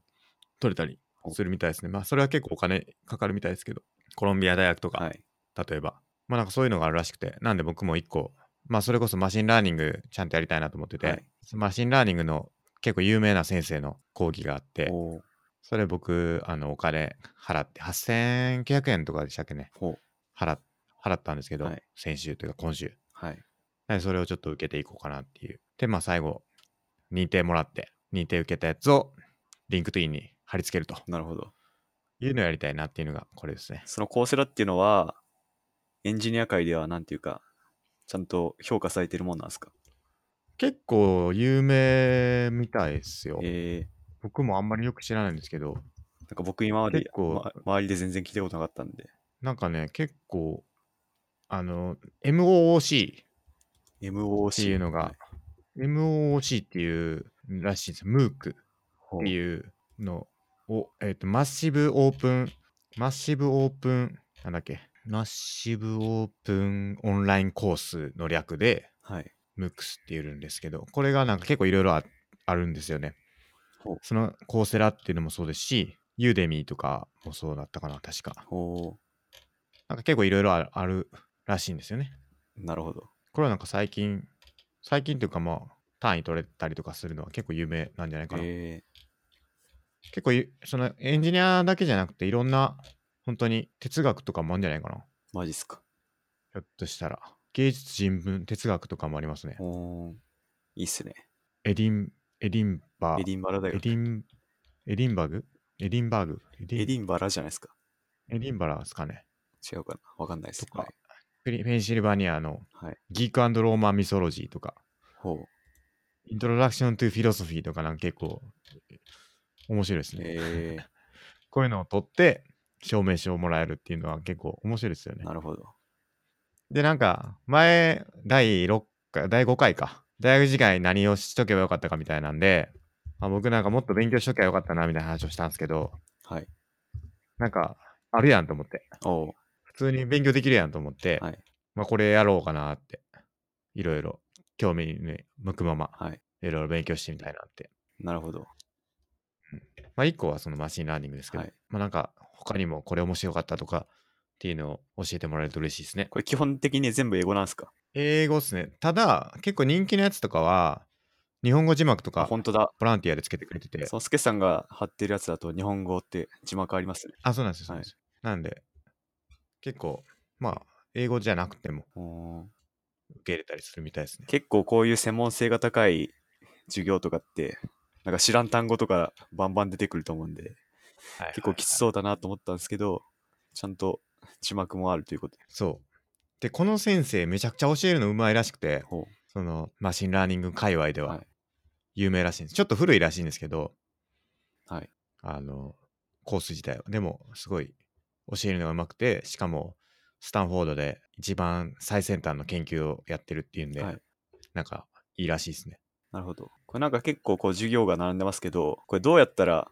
取れたりするみたいですね。まあ、それは結構お金かかるみたいですけど、コロンビア大学とう。か、はい。例えば。まあ、なんかそういうのがあるらしくて、なんで僕も一個、まあ、それこそマシンラーニングちゃんとやりたいなと思ってて、はいマシンラーニングの結構有名な先生の講義があって。それ僕、あの、お金払って、8900円とかでしたっけね。払払ったんですけど、はい先週というか今週。はい。それをちょっと受けていこうかなっていう。で、まあ最後、認定もらって、認定受けたやつをリンクトインに貼り付けるとなるほど。いうのをやりたいなっていうのがこれですね。そのコーセラっていうのは、エンジニア界ではなんていうか、ちゃんと評価されてるもんなんですか？結構有名みたいですよ。え僕もあんまりよく知らないんですけど、ー、なんか僕今まで結構ま周りで全然聞いたことなかったんで、なんかね、結構、あの、MOOC っ MOC ていうのが、はい MOOC っていうらしいんですよ。MOOC っていうのを、えっ、と、マッシブオープン、マッシブオープン、なんだっけ、マッシブオープンオンラインコースの略で、はい。MOOCs っていうんですけど、これがなんか結構いろいろああるんですよね。そのコーセラっていうのもそうですし、ユーデミーとかもそうだったかな、確か。ほなんか結構いろいろあるらしいんですよね。う。なるほど。これはなんか最近、最近というかまあ、単位取れたりとかするのは結構有名なんじゃないかな。え結構いそのエンジニアだけじゃなくていろんな本当に哲学とかもあるんじゃないかなー、マジっすか。ひょっとしたら芸術人文哲学とかもありますねほう。いいっすね。エディン、エディンバエディンバラ大学。エディン、エディンバーグ？エディンバーグ？エディンバラじゃないですか。エディンバラですかね。違うかなわかんないです。とかはい。ペンシルバニアのはい。ギークローマンミソロジーとか。イントロダクショントゥフィロソフィーとかなんか結構面白いですね。え [laughs] こういうのを取って証明書をもらえるっていうのは結構面白いですよー、ね。なるほど。で、なんか前、第6回、第5回か。大学時代に何をしとけばよかったかみたいなんで、あ僕なんかもっと勉強しとけばよかったなみたいな話をしたんですけど、はい。なんかあるやんと思って。普通に勉強できるやんと思って、はい。まあこれやろうかなって、いろいろ興味に、ね、向くまま、はい。いろいろ勉強してみたいなって。なるほど。まあ一個はそのマシンラーニングですけど、はいまあなんか他にもこれ面白かったとかっていうのを教えてもらえると嬉しいですね。これ基本的に全部英語なんですか？英語っすね。ただ、結構人気のやつとかは、日本語字幕とあ、か本当だ。ボランティアでつけてくれてて、そのスケさんが貼ってるやつだと日本語って字幕ありますね。あ、そうなんですよ。そうはいなんですよなんで、結構、まあ、英語じゃなくても受け入れたりするみたいですね。結構こういう専門性が高い授業とかって、なんか知らん単語とかバンバン出てくると思うんで、結構きつう。そうだなと思ったんですけど、ちゃんと字幕もあるということで。そう。で、この先生、めちゃくちゃ教えるのうまいらしくて、ほそのマシンラーニング界隈でう。ははい。有名らしいんです。ちょっと古いらしいんですけど、はい。あの、コース自体は。でも、すごい教えるのがうまくて、しかも、スタンフォードで一番最先端の研究をやってるっていうんで、はいなんか、いいらしいですね。なるほど。これなんか結構こう授業が並んでますけど、これどうやったら、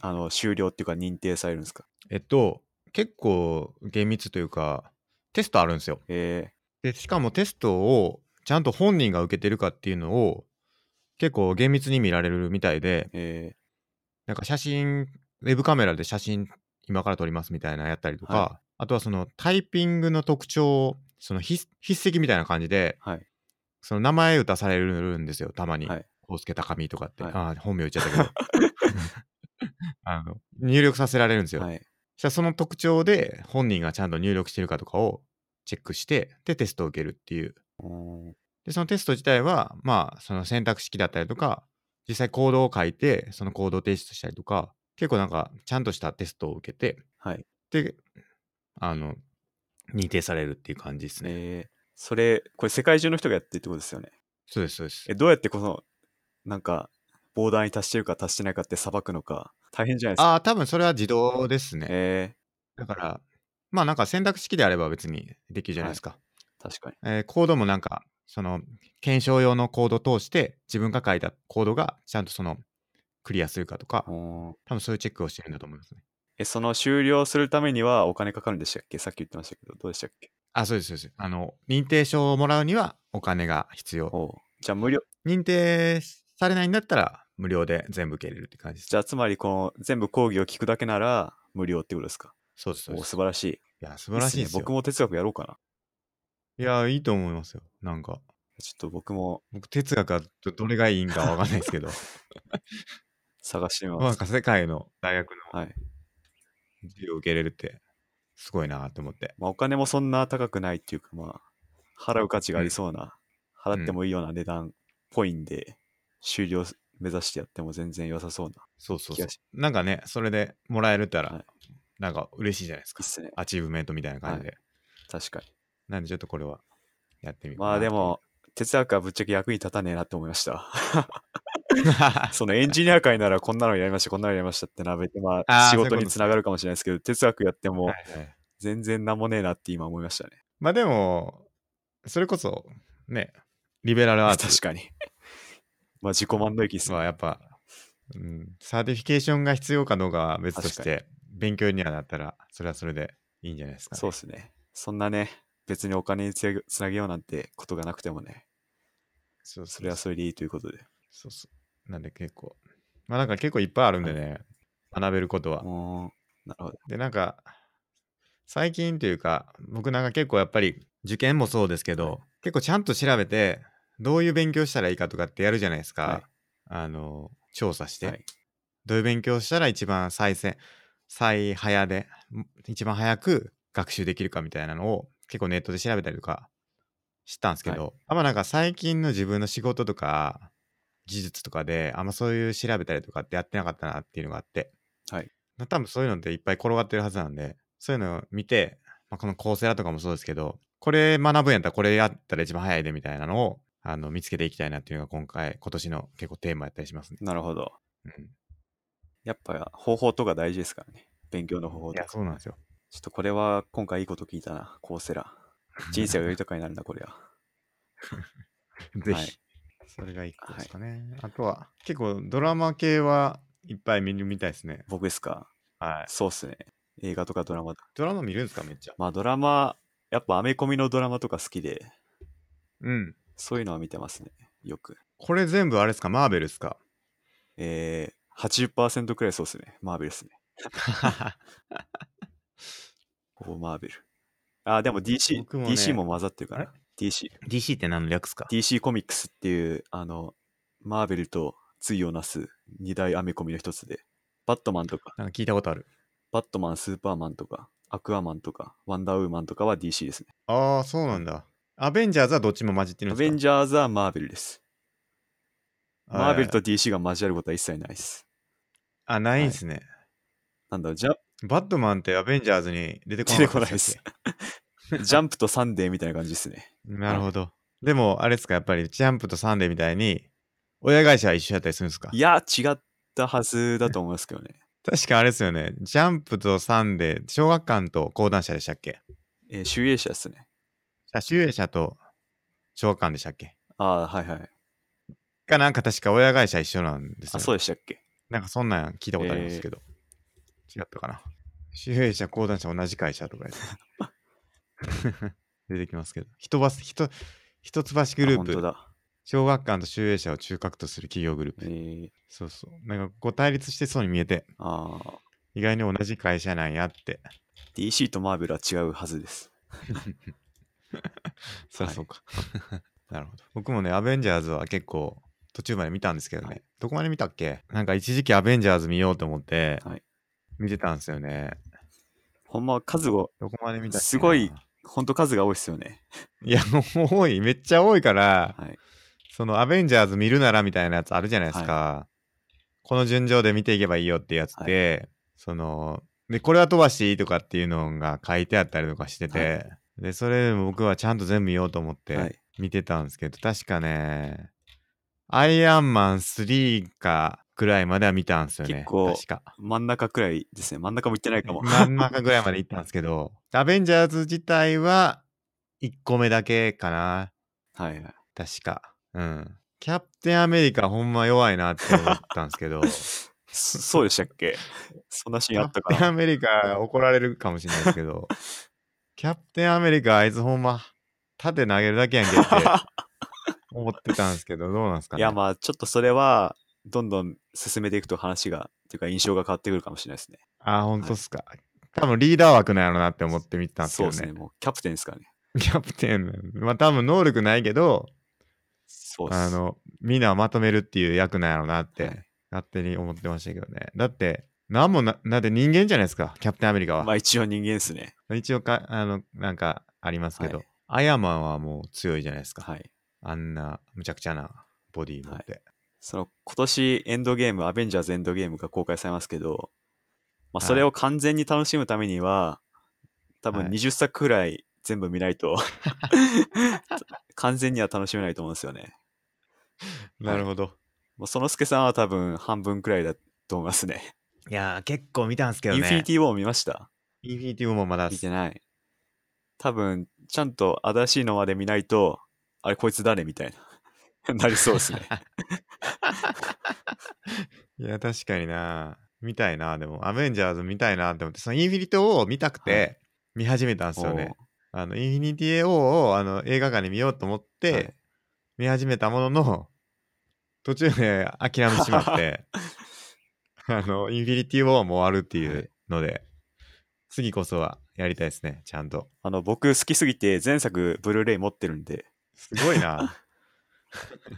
あの、終了っていうか認定されるんですか？えっと、結構厳密というか、テストあるんですよ。えで、しかもテストをちゃんと本人が受けてるかっていうのを結構厳密に見られるみたいでー、、えなんか写真、ウェブカメラで写真今から撮りますみたいなのやったりとか、はあとはそのタイピングの特徴を、その筆筆跡みたいな感じで、ー、はい。その名前打たされるんですよ、たまに。はい康介高見とかって。はいああ、本名言っちゃったけど。[laughs] あの入力させられるんですよ。はい。そしたらその特徴で本人がちゃんと入力してるかとかをチェックして、で、テストを受けるっていう。で、そのテスト自体は、まあ、その選択式だったりとか、実際コードを書いて、そのコードを提出したりとか、結構なんか、ちゃんとしたテストを受けて、はい。で、あの、認定されるっていう感じですね。えー、それ、これ世界中の人がやってるってことですよね。そうです、そうですえ、。どうやってこの、なんか、ボーダーに達してるか達してないかって裁くのか、大変じゃないですか。ああ、多分それは自動ですね。えだから、まあなんか選択式であれば別にできるじゃないですか。ー、確かに。えーコードもなんか、その、検証用のコードを通して、自分が書いたコードがちゃんとその、クリアするかとか、多分そういうチェックをしてるんだと思いますね。え、その終了するためにはお金かかるんでしたっけ？さっき言ってましたけど、どうでしたっけ？あ、そうです、そうです。あの、認定証をもらうにはお金が必要。じゃあ無料、認定されないんだったら、無料で全部受け入れるって感じです。じゃあつまりこの全部講義を聞くだけなら無料ってことですか？そうです、そうおです。素晴らしい。いや、素晴らしいですよ。僕も哲学やろうかな。いや、いいと思いますよ。なんか、ちょっと僕も僕、哲学はどどれがいいんかわかんないですけど、[laughs] 探してみます。なんか世界の大学のはい。授業を受け入れるって、すごいなと思って。まあお金もそんな高くないっていうかまあ、払う価値がありそうな、払ってもいいような値段っぽいんで、修了目指してやっても全然良さそうな。そうそうそう。なんかね、それでもらえるったら、はいなんか嬉しいじゃないですかね。アチーブメントみたいな感じで。確かに。なんでちょっとこれはやってみまなあでも、哲学はぶっちゃけ役に立たねえなって思いました。[laughs] そのエンジニア界ならこんなのやりました、こんなのやりましたってなべて、まあ仕事につながるかもしれないですけど、哲学やってもはいはい全然なんもねえなって今思いましたね。まあでも、それこそ、ね、リベラルアーツ [laughs] 確かに。まあ自己満の域っすね。はやっぱ、うん、サーティフィケーションが必要かどうかは別とし確て、勉強にはなったら、それはそれでいいんじゃないですか、ね。そうっすね。そんなね、別にお金につなげつなげようなんてことがなくてもね、そうそうそれはそれでいいということで。そうそう。なんで結構、まあなんか結構いっぱいあるんでね、学べることは。もう、なるほど。で、なんか、最近というか、僕なんか結構やっぱり受験もそうですけど、はい結構ちゃんと調べて、どういう勉強したらいいかとかってやるじゃないですか。はいあの、調査して、はい。どういう勉強したら一番最先、最早で、ん一番早く学習できるかみたいなのを結構ネットで調べたりとかしたんですけど、あんまなんか最近の自分の仕事とか、技術とかで、あんまそういう調べたりとかってやってなかったなっていうのがあって。はい。多分そういうのっていっぱい転がってるはずなんで、そういうのを見て、まあ、この構成とかもそうですけど、これ学ぶんやったらこれやったら一番早いでみたいなのをあの見つけていきたいなっていうのが今回、今年の結構テーマやったりしますね。なるほど。うん。やっぱ方法とか大事ですからね。勉強の方法いや、とか。そうなんですよ。ちょっとこれは今回いいこと聞いたな。コーセラ。人生が豊かになるな、これは。[laughs] ぜひ、はいそれがいいことですかね。あとは、結構ドラマ系はいっぱい見るみたいですね。僕ですか？はい。そうっすね。映画とかドラマ。ドラマ見るんですか、めっちゃ？まあドラマ、やっぱアメコミのドラマとか好きで、うん。そういうのは見てますね。よく。これ全部あれですか、マーベルですか？えー、80%くらいそうっすね。マーベルですね。[laughs] ほぼマーベル。あ、でも DC、僕もね DC も混ざってるかあな。DC。DC って何の略すか？DC コミックスっていう、あの、マーベルと対をなす二大アメコミの一つで、バットマンとか、なんか聞いたことある。バットマン、スーパーマンとか、アクアマンとか、ワンダーウーマンとかは DC ですね。ああ、そうなんだ。アベンジャーズはどっちも混じってるんですか？アベンジャーズはマーベルです。マーベルとはい DC が交わることは一切ないです。あ、ないんすね。なんだろう、じゃあバットマンってアベンジャーズに出てこ出てこなかったでないです。[laughs] ジャンプとサンデーみたいな感じですね。けなるほど。でも、あれですか、やっぱりジャンプとサンデーみたいに、親会社は一緒やったりするんですか？いや、違ったはずだと思いますけどね。[laughs] 確かあれですよね。ジャンプとサンデー、小学館と講談社でしたっけ？えー、集英社ですね。あ集英社と小学館でしたっけ？ああ、はいはい。がなんか確か親会社一緒なんですよ、あ、そうでしたっけ？なんかそんなん聞いたことありますけど。違ったかな？集英社、講談社同じ会社とかです。[laughs] 出てきますけど。一バス、一、一橋グループ。小学館と集英社を中核とする企業グループ。えー、そうそう。なんかこう対立してそうに見えて、ああ、意外に同じ会社なんやって。DC とマーベルは違うはずです。[laughs] そりゃそうか。[laughs] なるほど。僕もね、アベンジャーズは結構途中まで見たんですけどね。はいどこまで見たっけ？なんか一時期アベンジャーズ見ようと思ってはい見てたんですよね。ほんま数が、どこまで見たすごい。ほんと数が多いっすよね。[laughs] いや、もう多い。めっちゃ多いから、はい。そのアベンジャーズ見るならみたいなやつあるじゃないですか。この順序で見ていけばいいよってやつで、その、で、これは飛ばしていいとかっていうのが書いてあったりとかしてて、で、それでも僕はちゃんと全部見ようと思って、はい。見てたんですけど、確かね、アイアンマン3かぐらいまでは見たんですよね。結構確か。真ん中くらいですね。真ん中も行ってないかも。[laughs] 真ん中ぐらいまで行ったんですけど、アベンジャーズ自体は1個目だけかな。はいはい。確か。うん。キャプテンアメリカほんま弱いなって思ったんですけど、[laughs] そそうでしたっけ？そんなシキーンあったかな？ャプテンアメリカ怒られるかもしれないですけど、キャプテンアメリカあいつほんま盾投げるだけやんけって [laughs] 思ってたんですけど、どうなんですかね？いやまあちょっとそれはどんどん進めていくと話がっていうか印象が変わってくるかもしれないですね。あ、本当っすか。多分リーダー枠なんやろなって思って見てたんですけどね。そうですね。もうキャプテンですからね。キャプテン、まあ多分能力ないけど、そう。あの、みんなをまとめるっていう役なんやろなって、はい勝手に思ってましたけどね。だって、なんもな、だって人間じゃないですか、キャプテンアメリカは。まあ一応人間ですね。一応か、あの、なんかありますけど、はいアイアンマンはもう強いじゃないですか。はい。あんなむちゃくちゃなボディ持って。その今年エンドゲーム、アベンジャーズエンドゲームが公開されますけど、まあはいそれを完全に楽しむためには、多分はい20作くらい全部見ないと、[laughs] 完全には楽しめないと思うんですよね。なるほど。もうそのすけさんは多分半分くらいだと思いますね。いやー、結構見たんですけどね。インフィニティ・ウォー見ました？インフィニティウォーもまだ見てない。多分、ちゃんと新しいのまで見ないと、あれ、こいつ誰みたいな。[laughs] なりそうですね。[laughs] いや、確かにな。見たいな。でも、アベンジャーズ見たいなって思って、そのインフィニティを見たくはて、見始めたんですよね。あの、インフィニティウォーをあの映画館で見ようと思って、はい見始めたものの、途中で諦めてしまって、[laughs] あの、インフィニティウォーも終わるっていうので、次こそはやりたいですね、ちゃんと。あの、僕好きすぎて前作ブルーレイ持ってるんで、すごいな。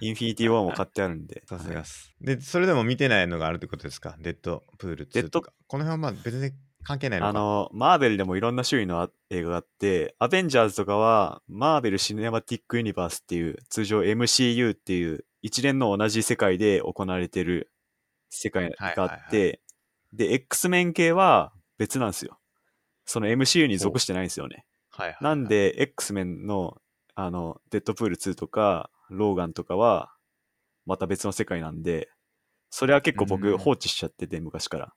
インフィニティ・ウォーも買ってあるんで。さすはいがっす。で、それでも見てないのがあるってことですか？デッドプール2デッドとか。この辺はまあ別に関係ないのか。あの、マーベルでもいろんな種類のあ映画があって、アベンジャーズとかは、マーベル・シネマティック・ユニバースっていう、通常 MCU っていう一連の同じ世界で行われてる世界があって、で、X メン系は別なんですよ。その MCU に属してないんですよね。はいはいはいなん、で、X メンの、あの、デッドプール2とか、ローガンとかは、また別の世界なんで、それは結構うん僕放置しちゃってて、昔から。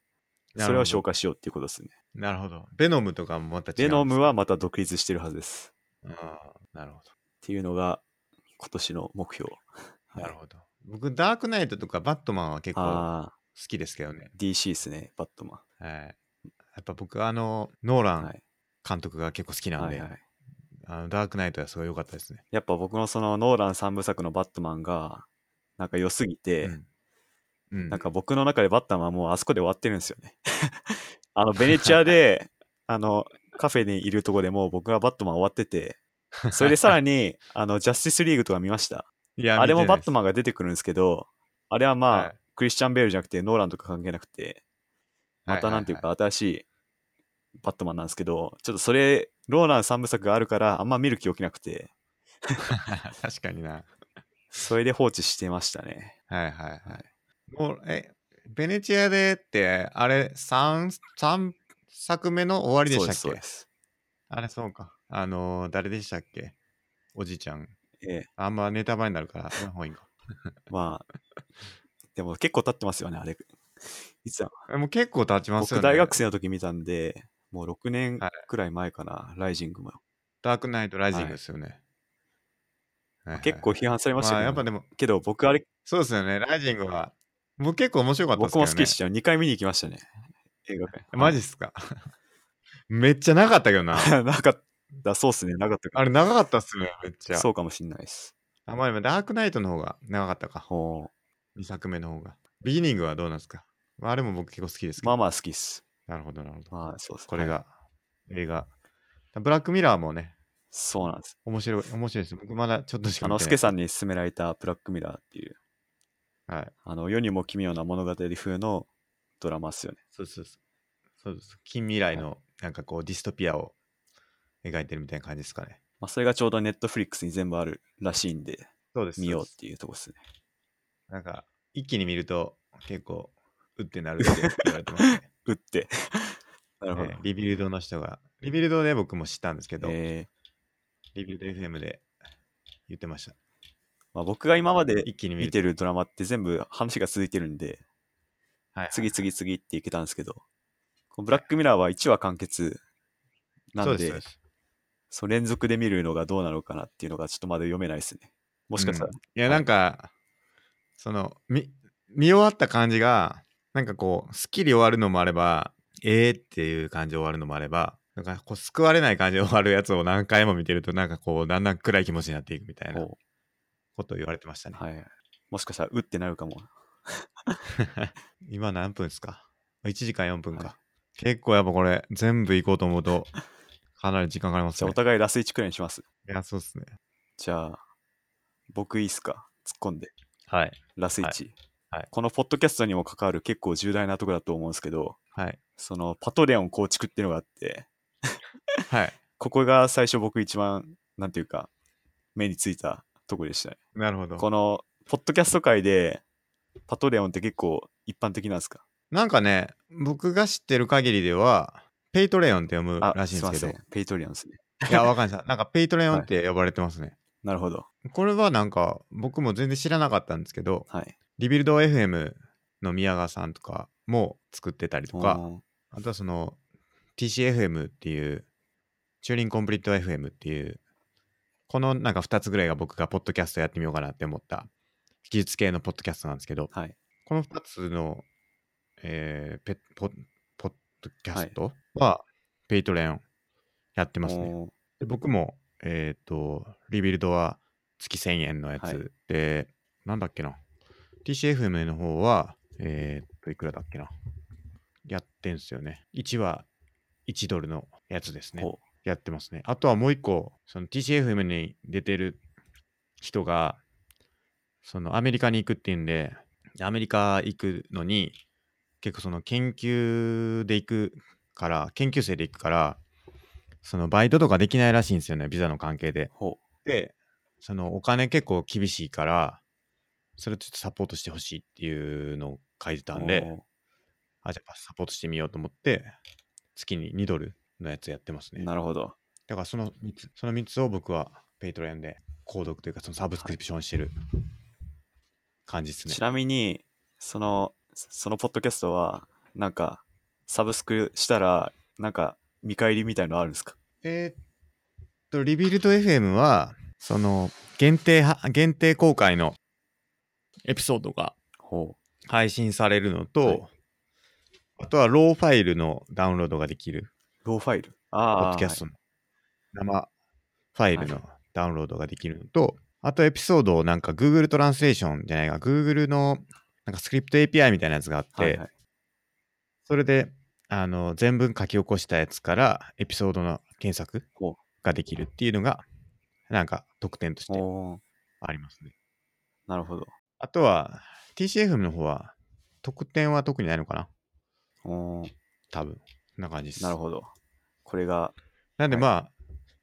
それを紹介しようっていうことですね。なるほど。ベノムとかもまた違うベノムは。はまた独立してるはずです。あーなるほっていうのが、今年の目標。ど。なるほど。僕、ダークナイトとかバットマンは結構好ああ、きですけどね。DC ですね、バットマはい。やっぱ僕、あの、ノーラン。はンい。監督が結構好きなんで、はいはい。あのダークナイトはすごい良かったですね。やっぱ僕のそのノーラン三部作のバットマンが、なんか良すぎて、うんうんなんか僕の中でバットマンはもうあそこで終わってるんですよね。[laughs] あの、ベネチアで、[laughs] あの、カフェにいるとこでもう僕はバットマン終わってて、それでさらに、あの、ジャスティスリーグとか見ました。いやあれもバットママンが出てくるんですけど、あれはまあ、はいクリスチャン・ベールじゃなくてノーランとか関係なくて、またなんていうか新しいバットマンなんですけど、ちょっとそれ、ローラン3部作があるからあんま見る気起きなくて、[laughs] 確かにな。それで放置してましたね。はいはいはい。もう、え、ベネチアでって、あれ、3、三作目の終わりでしたっけ？そうです。あれ、そうか。あのー、誰でしたっけ？おじいちゃん。ええ、あんまネタバレになるから、その方がいいんか。[laughs] まあ、でも結構経ってますよね、あれ。いつだ？えもう結構経ちますよね。僕大学生の時見たんで、もう6年はいくらい前かな、ライジングも。ダークナイトライジングですよね。はいはい結構批判されましたけど、まあ、やっぱでも、けど僕あれ、そうですよね。ライジングは、僕結構面白かったですけど、ね。僕も好きでしたよ。2回見に行きましたね。映画館。マジっすか？[laughs] めっちゃ長かったけどな。[laughs] なかった、そうっすね、なかったかあれ長かったっすね、めっちゃ。そうかもしんないです。あ、まあでもダークナイトの方が長かったか。ほ2作目の方が。ビギニングはどうなんですか？まああれも僕結構好きですけど。うまあまあ好きっす。なるほど、なるほど。まあそうっす。これが、はい映画。ブラックミラーもね、そうなんです。面白い、面白いです。僕まだちょっとしかあの、見てない。スケさんに勧められたブラックミラーっていう、はい。あの、世にも奇妙な物語風のドラマっすよね。そうそうそう。そうです。近未来の、なんかこう、ディストピアを描いてるみたいな感じですかね。まあそれがちょうど Netflix に全部あるらしいんで、そうです見ようっていうとこっすね。なんか、一気に見ると、結構、うってなるって言われてますね。[laughs] うって。[laughs] なるほど。えー Rebuild の人が、 Rebuild で僕も知ったんですけど、えーリビルド FM で言ってました。まあ、僕が今まで一気に見てるドラマって全部話が続いてるんで、はい、次次次っていけたんですけど、ブラックミラーは1話完結なんで、そうですそう連続で見るのがどうなのかなっていうのがちょっとまだ読めないですね。もしかしたら、うんいや、はいなんか、その、み、見終わった感じが、なんかこう、すっきり終わるのもあれば、えーっていう感じで終わるのもあれば、なんかこう、救われない感じで終わるやつを何回も見てると、なんかこう、だんだん暗い気持ちになっていくみたいなほことを言われてましたねう。はい。もしかしたら、うってなるかも。[laughs] 今何分ですか ?1 時間4分か。は結構やっぱこれ、全部行こうと思うと、かなり時間かかりますねじゃあ、お。互いラス1くらいにします。いや、そうっすね。じゃあ、僕いいっすか？突っ込んで。はい。ラス1。はいはいこのポッドキャストにも関わる結構重大なところだと思うんですけど、はい。そのパトレオン構築っていうのがあって、はい。[laughs] ここが最初僕一番、なんていうか、目についたとこでしたね。なるほど。この、ポッドキャスト界で、パトレオンって結構一般的なんですか？なんかね、僕が知ってる限りでは、ペイトレオンって読むあ、らしいんですけど。ペイトリアンですね。いや、わかんないです。なんかペイトレオンって呼ばれてますね。なるほど。これはなんか、僕も全然知らなかったんですけど、はい。 Rebuild FM の宮川さんとかも作ってたりとか、うんあとはその TCFM っていう、Turing Complete FM っていう、このなんか2つぐらいが僕がポッドキャストやってみようかなって思った技術系のポッドキャストなんですけど、はい。この2つの、えーペポポッドキャストは、 Patreon やってますね。で僕も、えっ、と、 Rebuild は月1000円のやつ、はいで、なんだっけな。TCFM の方は、えっ、と、いくらだっけな。やってんすよね。1は1ドルのやつですね。ほやってますね。あとはもう一個、その TCFM に出てる人が、そのアメリカに行くっていうんで、アメリカ行くのに、結構その研究で行くから、研究生で行くから、そのバイトとかできないらしいんですよね、ビザの関係でで、そのお金結構厳しいから、それをちょっとサポートしてほしいっていうのを書いてたんで、あ、じゃあサポートしてみようと思って、月に2ドルのやつやってますね。なるほど。だからその3つ、その3つを僕は Patreon で購読というか、そのサブスクリプションしてる感じですね。ちなみに、その、そのポッドキャストは、なんか、サブスクしたら、なんか、見返りみたいのあるんですか？えーっと、 Rebuild FM は、その、限定は、限定公開のエピソードがほ配信されるのと、はいあとはローファイルのダウンロードができる、う。ローファイル？ポああ。ッドキャストの生ファイルのダウンロードができるのと、あとエピソードをなんか Google トランスレーションじゃないか、Google のなんかスクリプト API みたいなやつがあって、はいはいはいそれであの全文書き起こしたやつからエピソードの検索ができるっていうのが、なんか特典としてありますね。なるほど。あとは TCF の方は特典は特にないのかなおー多分。な感じです。なるほど。これが、なんではいまあ、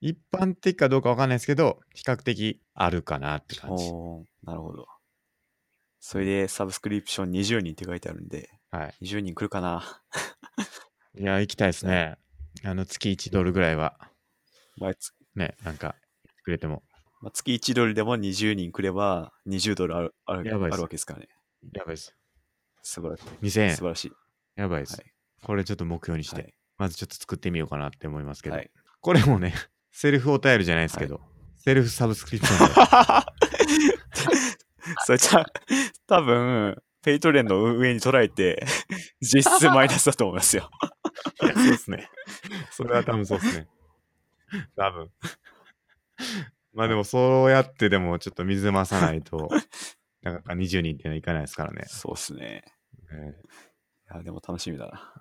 一般的かどうかわかんないですけど、比較的あるかなって感じ。なるほど。それで、サブスクリプション20人って書いてあるんで、はい。20人来るかないや、行きたいですね。あの、月1ドルぐらいは、毎月ね、なんか、くれても。まあ、月1ドルでも20人来れば20ドルあるあるやばいあるわけですからね。やばいです。素晴らしい。2000円。素晴らしい。やばいです。はいこれちょっと目標にして、はいまずちょっと作ってみようかなって思いますけど、はい。これもね、[laughs] セルフお便りじゃないですけど、セルフサブスクリプション [laughs] [laughs] それじゃあ、多分、 Patreon の上に取られて、[laughs] 実質マイナスだと思いますよ。で。いや、そうですね。それは多分そうですね。多分。まあでも、そうやってでもちょっと水増さないと、なかなか20人っていうのはいかないですからね。そうっすね。えーいや、でも楽しみだな。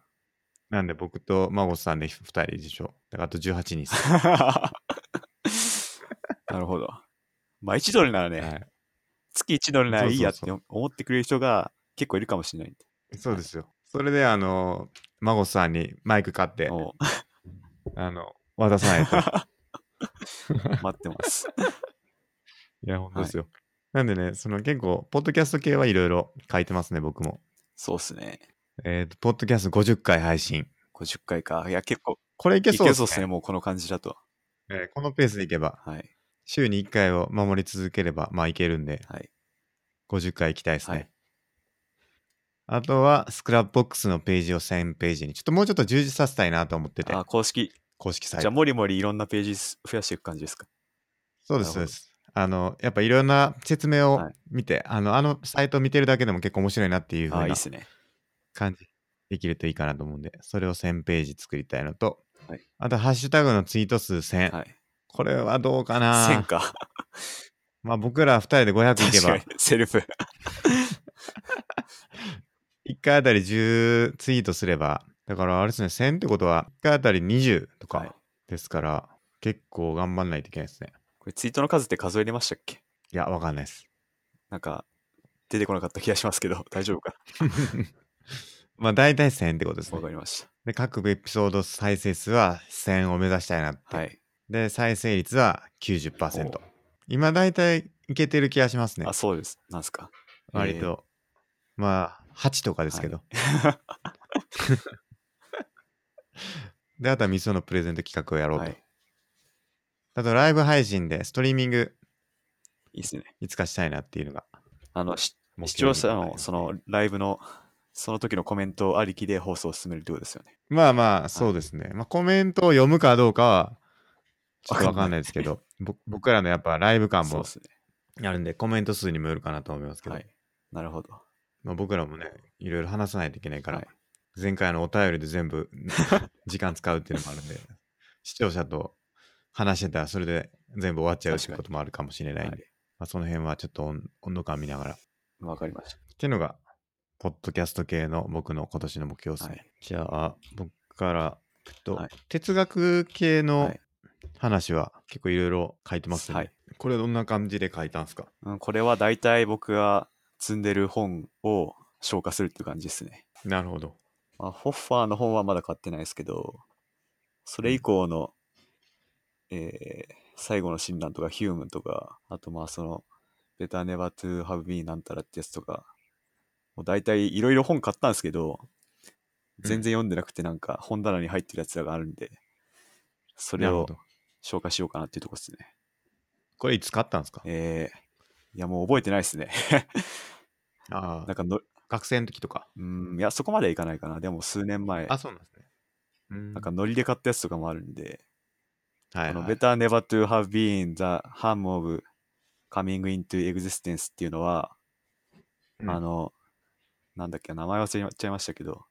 なんで僕と孫さんで2人でしょ。だからあと18人。[laughs] なるほど。まあ1ドルならね、はい月1ドルならいいやって思ってくれる人が結構いるかもしれないんで。そうですよ。それで、あの、孫さんにマイク買って、もあの、渡さないと。う [laughs] 待ってます。[laughs] いや、本当ですよ。なんでね、その結構、ポッドキャスト系はいろいろ書いてますね、僕も。そうっすね。えっ、と、ポッドキャスト50回配信。50回か。いや、結構これいけいそうですね。けそうっすね、もうこの感じだと。えーこのペースでいけば、はい。週に1回を守り続ければ、まあいけるんで、はい。50回行きたいですね。はいあとは、 Scrapbox のページを1000ページに、ちょっともうちょっと充実させたいなと思ってて、あ、公式。公式サイト。じゃあ、もりもりいろんなページ増やしていく感じですか？そうです、そうです。あの、やっぱいろんな説明をはい見て、あの、あのサイトを見てるだけでも結構面白いなっていうあ、風ないいっすね。感じできるといいかなと思うんで、それを1000ページ作りたいのと、はいあと、ハッシュタグのツイート数1000。はい。これはどうかな1000か。まあ僕ら2人で500いけば確かに、セルフ。1回あたり10ツイートすれば、だからあれですね、1000ってことは1回あたり20とはいかですから、結構頑張んないといけないですね。これツイートの数って数えれましたっけ？いや、わかんないです。なんか、出てこなかった気がしますけど、[laughs] 大丈夫か？[laughs] まあ大体1000ってことですねわ。かりましで、各エピソード再生数は1000を目指したいなって。で、再生率は90%お。今大体いけてる気がしますねあ、。そうです。なんすか。割と。まあ、8とかですけど。[laughs] で、あとはミソのプレゼント企画をやろうと。はい。あと、ライブ配信でストリーミングいいっすね。いつかしたいなっていうのがあの、視聴者のそのライブのその時のコメントありきで放送を進めるってことですよね。まあまあ、そうですね。まあ、コメントを読むかどうかは、ちょっとわかんないですけど、ぼ僕らのやっぱライブ感も。あるんで、コメント数にもよるかなと思いますけど、はい。なるほど。まあ、僕らもね、いろいろ話さないといけないから、はい前回のお便りで全部 [laughs] 時間使うっていうのもあるんで、視聴者と話してたらそれで全部終わっちゃうってこともあるかもしれないんで、はいまあ、その辺はちょっと温温度感見ながら。っわかりましていうのが、ポッドキャスト系の僕の今年の目標ですね。はいじゃあ、僕から、えっとはい哲学系た。のはい話は結構いろいろ書いてますね。はいこれどんな感じで書いたんですか？うん、これは大体僕が積んでる本を消化するっていう感じですね。なるほど。まあ、ホッファーの本はまだ買ってないですけど、それ以降の、えー最後の診断とかヒュームンとか、あとまあその Better Never to Have Been なんたらってやつとか、もう大体いろいろ本買ったんですけど、全然読んでなくてなんか本棚に入ってるやつらがあるんで、それを。紹介しようかなっていうとこですね。これいつ買ったんですか？えー、いやもう覚えてないですね。ああ、なんかの、学生の時とか？うん、いやそこまではいかないかな。でも数年前、あ、そうなんですね。うんなんかノリで買ったやつとかもあるんで、はいはい Better Never to Have Been the Harm of Coming into Existence っていうのは、うんあの、なんだっけ、名前忘れちゃいましたけど、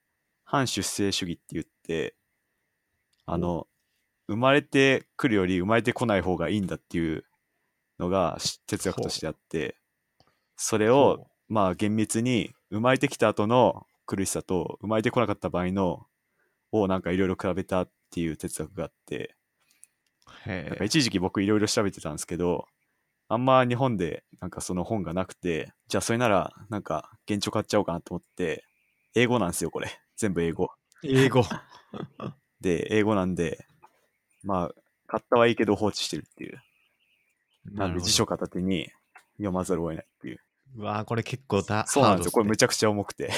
反出生主義って言って、あの、生まれてくるより生まれてこない方がいいんだっていうのがし哲学としてあって、それをほ、まあ厳密に生まれてきた後の苦しさと生まれてこなかった場合のをなんかいろいろ比べたっていう哲学があって、なんかえ。一時期僕いろいろ調べてたんですけど、あんま日本でなんかその本がなくて、じゃあそれならなんか現地買っちゃおうかなと思って、英語なんですよ、これ。全部英語。英語。で、英語なんで、まあ、買ったはいいけど放置してるっていう。なんで辞書片手に読まざるを得ないっていう。うわあ、これ結構だ。そうなんですよ。これめちちゃくちゃ重くて。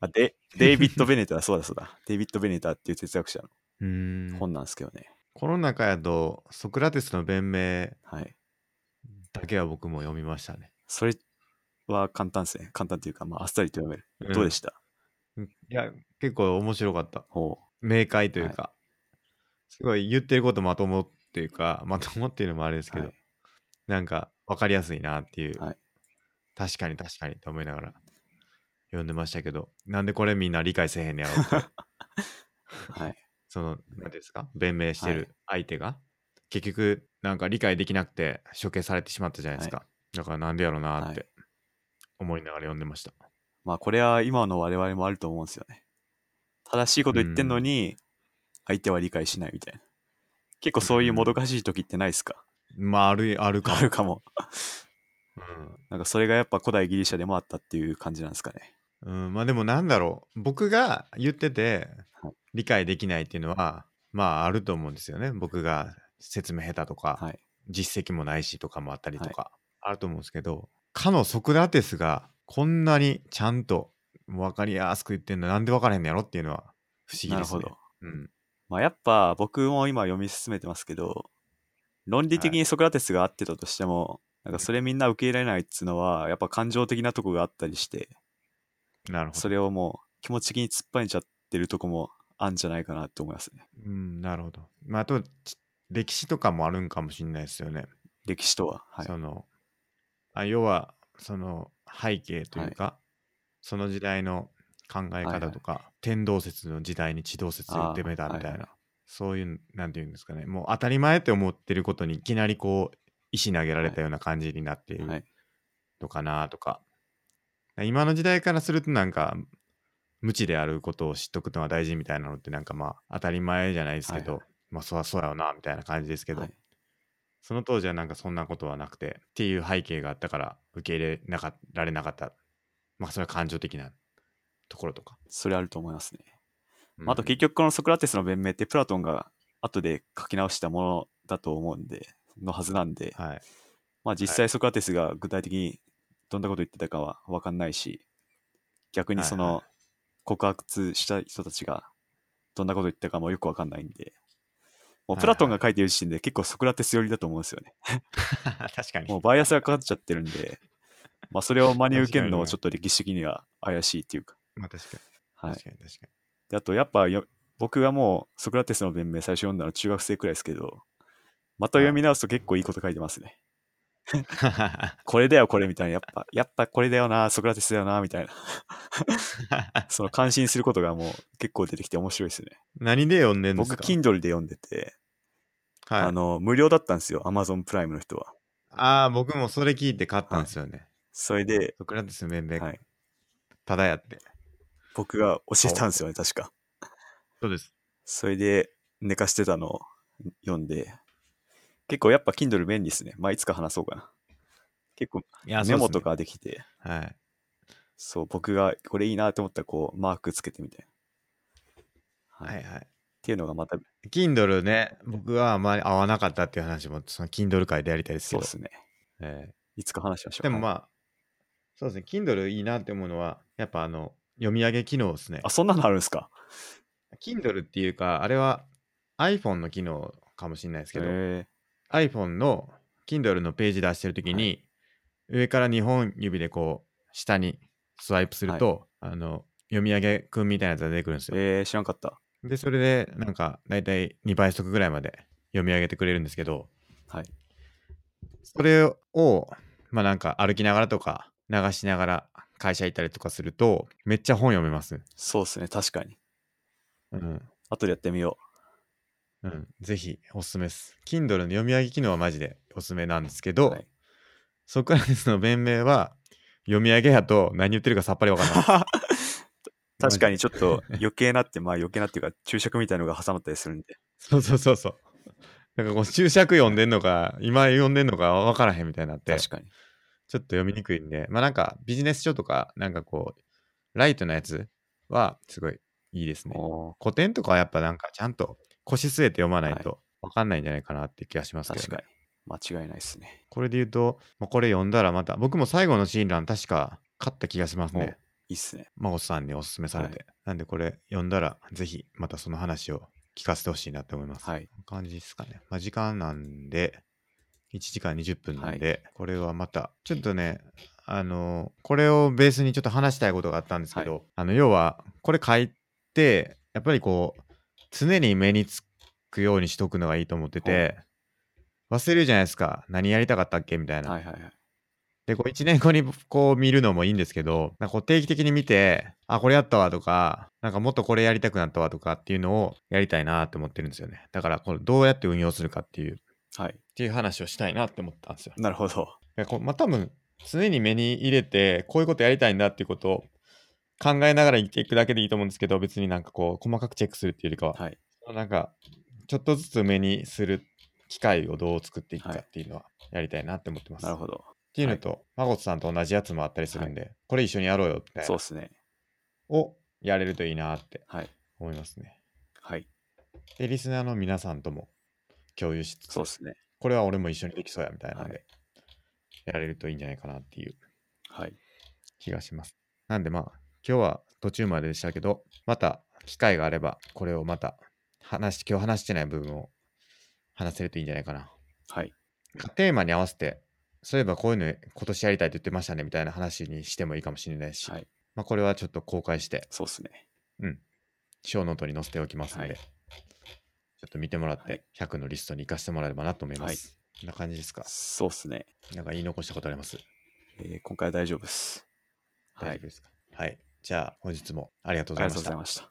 あでデイビッド・ベネター、そうだそうだ。デイビッド・ベネターっていう哲学者の。本なんですけどね。この中やと、ソクラテスの弁明はい。だけは僕も読みましたね。それは簡単ですね。簡単っていうか、まあ、あっさりと読める。うんどうでした？うんいや、結構面白かった。ほ明快というか、すごい言ってることまともっていうか、[laughs] まともっていうのもあれですけど、はいなんか分かりやすいなっていう、はい確かに確かにと思いながら読んでましたけど、なんでこれみんな理解せえへんねやろって、う。[laughs] はい。[laughs] その、何ですか、弁明してはいる相手が、結局、なんか理解できなくて処刑されてしまったじゃないですか。だからなんでやろうなっはて思いながら読んでました。まあ、これは今の我々もあると思うんですよね。正しいこと言ってんのに、相手は理解しないみたいな。結構そういうもどかしい時ってないですか、まあ、ある、あるかも。あるかも。うんなんかそれがやっぱ古代ギリシャでもあったっていう感じなんですかね。うん、まあでもなんだろう僕が言っててはい理解できないっていうのはまああると思うんですよね僕が説明下手とか、はい。実績もないしとかもあったりとか、あると思うんですけどかのソクラテスがこんなにちゃんと分かりやすく言ってんのなんで分からへんのやろっていうのは不思議ですね。なるほど。うん、まあやっぱ僕も今読み進めてますけど、論理的にソクラテスが合ってたとしても、なんかそれみんな受け入れないっつうのは、やっぱ感情的なとこがあったりして、なるほど。それをもう気持ち的に突っ張ねちゃってるとこもあんじゃないかなって思いますね。うん、なるほど。まああとち歴史とかもあるんかもしれないですよね。歴史とは。はい。そのあ要はその背景というか、その時代の考えはいはい。方とか、天動説の時代に地動説を言ってみたみたいな、はいはい。そういうなんていうんですかね。もう当たり前って思ってることにいきなりこう石投げられたような感じになっているはい。のかなとか、今の時代からするとなんか無知であることを知っとくのが大事みたいなのってなんかまあ当たり前じゃないですけど、はいまあそりゃそうやよなみたいな感じですけど、はい。その当時はなんかそんなことはなくてっていう背景があったから受け入れなかられなかった。まあそれは感情的なところとか、それあると思いますね。うん。あと結局このソクラテスの弁明ってプラトンが後で書き直したものだと思うんで、のはずなんで、はい。まあ実際ソクラテスが具体的にどんなこと言ってたかは分かんないし、逆にその告発した人たちがどんなこと言ったかもよく分かんないんで、もうプラトンが書いてる時点で結構ソクラテス寄りだと思うんですよね。[laughs] 確かに。もうバイアスがかかっちゃってるんで、まあそれを真に受けるのもちょっと歴史的には怪しいっていうか。まあ確かにはい確。かに確かであとやっぱよ僕がもうソクラテスの弁明最初読んだの中学生くらいですけど、また読み直すと結構いいこと書いてますね。に [laughs] これだよこれみたいな、やっぱ、やっぱこれだよな、ソクラテスだよな、みたいな。[laughs] その感心することがもう結構出てきて面白いですね。何で読んでんです僕、か Kindle で読んでて、はい、あの、無料だったんですよ、Amazon プライムの人は。ああ僕もそれ聞いて買ったんですよね、それで、ソクラテスの弁明、はい、ただやって僕が教えたんですよね、確か。そうですそれで、寝かしてたのを読んで、結構やっぱ Kindle 便利ですね。まあ、いつか話そうかな。結構メモとかできて、ねはいそう、僕がこれいいなと思ったら、こう、マークつけてみたいな。っはいはいていうのがまた、Kindle ね僕はあまり合わなかったっていう話もその Kindle 会でやりたいですけどそうですね。ええいつか話しましょう。でもまあ、あ、そうですね、Kindle いいなって思うのは、やっぱあの、読み上げ機能ですねあ、。そんなのあるんですか？Kindle っていうか、あれは iPhone の機能かもしれないですけど、へ iPhone の Kindle のページ出してるときに、上から2本指でこう、下にスワイプすると、あの、読み上げくんみたいなやつが出てくるんですえよ。えー、知らんかった。で、それで、なんか、だいたい2倍速ぐらいまで読み上げてくれるんですけど、はい。それを、まあなんか歩きながらとか、流しながら会社行ったりとかすると、めっちゃ本読めます。そうですね、確かに。うん。後でやってみようん。ぜひ、おすすめです。Kindle の読み上げ機能はマジでおすすめなんですけど、はいソクラテスの弁明は、読み上げやと何言ってるかさっぱりわかんない。う。[laughs] 確かにちょっと余計なって、まあ余計なっていうか、注釈みたいのが挟まったりするんで。そうそうそうそう。なんかこう注釈読んでんのか、今読んでんのか分からへんみたいになって、ちょっ。と読みにくいんで、まあなんかビジネス書とか、なんかこう、ライトなやつはすごいいいですね。古典とかはやっぱなんかちゃんと腰据えて読まないと分かんないんじゃないかなって気がしますけど、ね確かに。間違いないですね。これで言うと、まあ、これ読んだらまた、僕も最後のシーン欄確か買った気がしますね。いいっすね。真帆さんにおすすめされて。なんでこれ読んだら、ぜひまたその話を聞かせてほしいなって思います。はい。感じですかね。まあ、時間なんで、1時間20分なんで、これはまた、ちょっとね、あの、これをベースにちょっと話したいことがあったんですけど、あの、要は、これ書いて、やっぱりこう、常に目につくようにしとくのがいいと思ってて、忘れるじゃないですか。何やりたかったっけ？みたいな。はいはいはい。で、こう1年後にこう見るのもいいんですけど、なんかこう定期的に見て、あ、これやったわとか、なんかもっとこれやりたくなったわとかっていうのをやりたいなって思ってるんですよね。だからこれどうやって運用するかっていう、っはい。ていう話をしたいなって思ったんですよ。なるほど。まあ多分、常に目に入れて、こういうことやりたいんだっていうことを考えながら生きていくだけでいいと思うんですけど、別になんかこう、細かくチェックするっていうよりかは、はい。なんか、ちょっとずつ目にする機会をどう作っていくかはいっていうのはやりたいなって思ってます。なるほど。っていうのと、マゴトさんと同じやつもあったりするんで、これ一緒にやろうよみたいなそうですね。をやれるといいなってはい。思いますね。はい。で、リスナーの皆さんとも共有しつつ、そうですね。これは俺も一緒にできそうやみたいなんで、はいやれるといいんじゃないかなっていうはい。気がします。なんでまあ、今日は途中まででしたけど、また機会があれば、これをまた話し、今日話してない部分を話せるといいんじゃないかな。はい。テーマに合わせて、そういえばこういうの今年やりたいって言ってましたねみたいな話にしてもいいかもしれないし、はい。まあ、これはちょっと公開して、そうですね。小ノートに載せておきますので、はいちょっと見てもらっはいて、100のリストに活かしてもらえればなと思います。はいこんな感じですか？そうですね。なんか言い残したことあります？えー今回は大丈夫です。はい大丈夫。ですか？はい。じゃあ、本日もありがとうございましたありがとうござい。ました。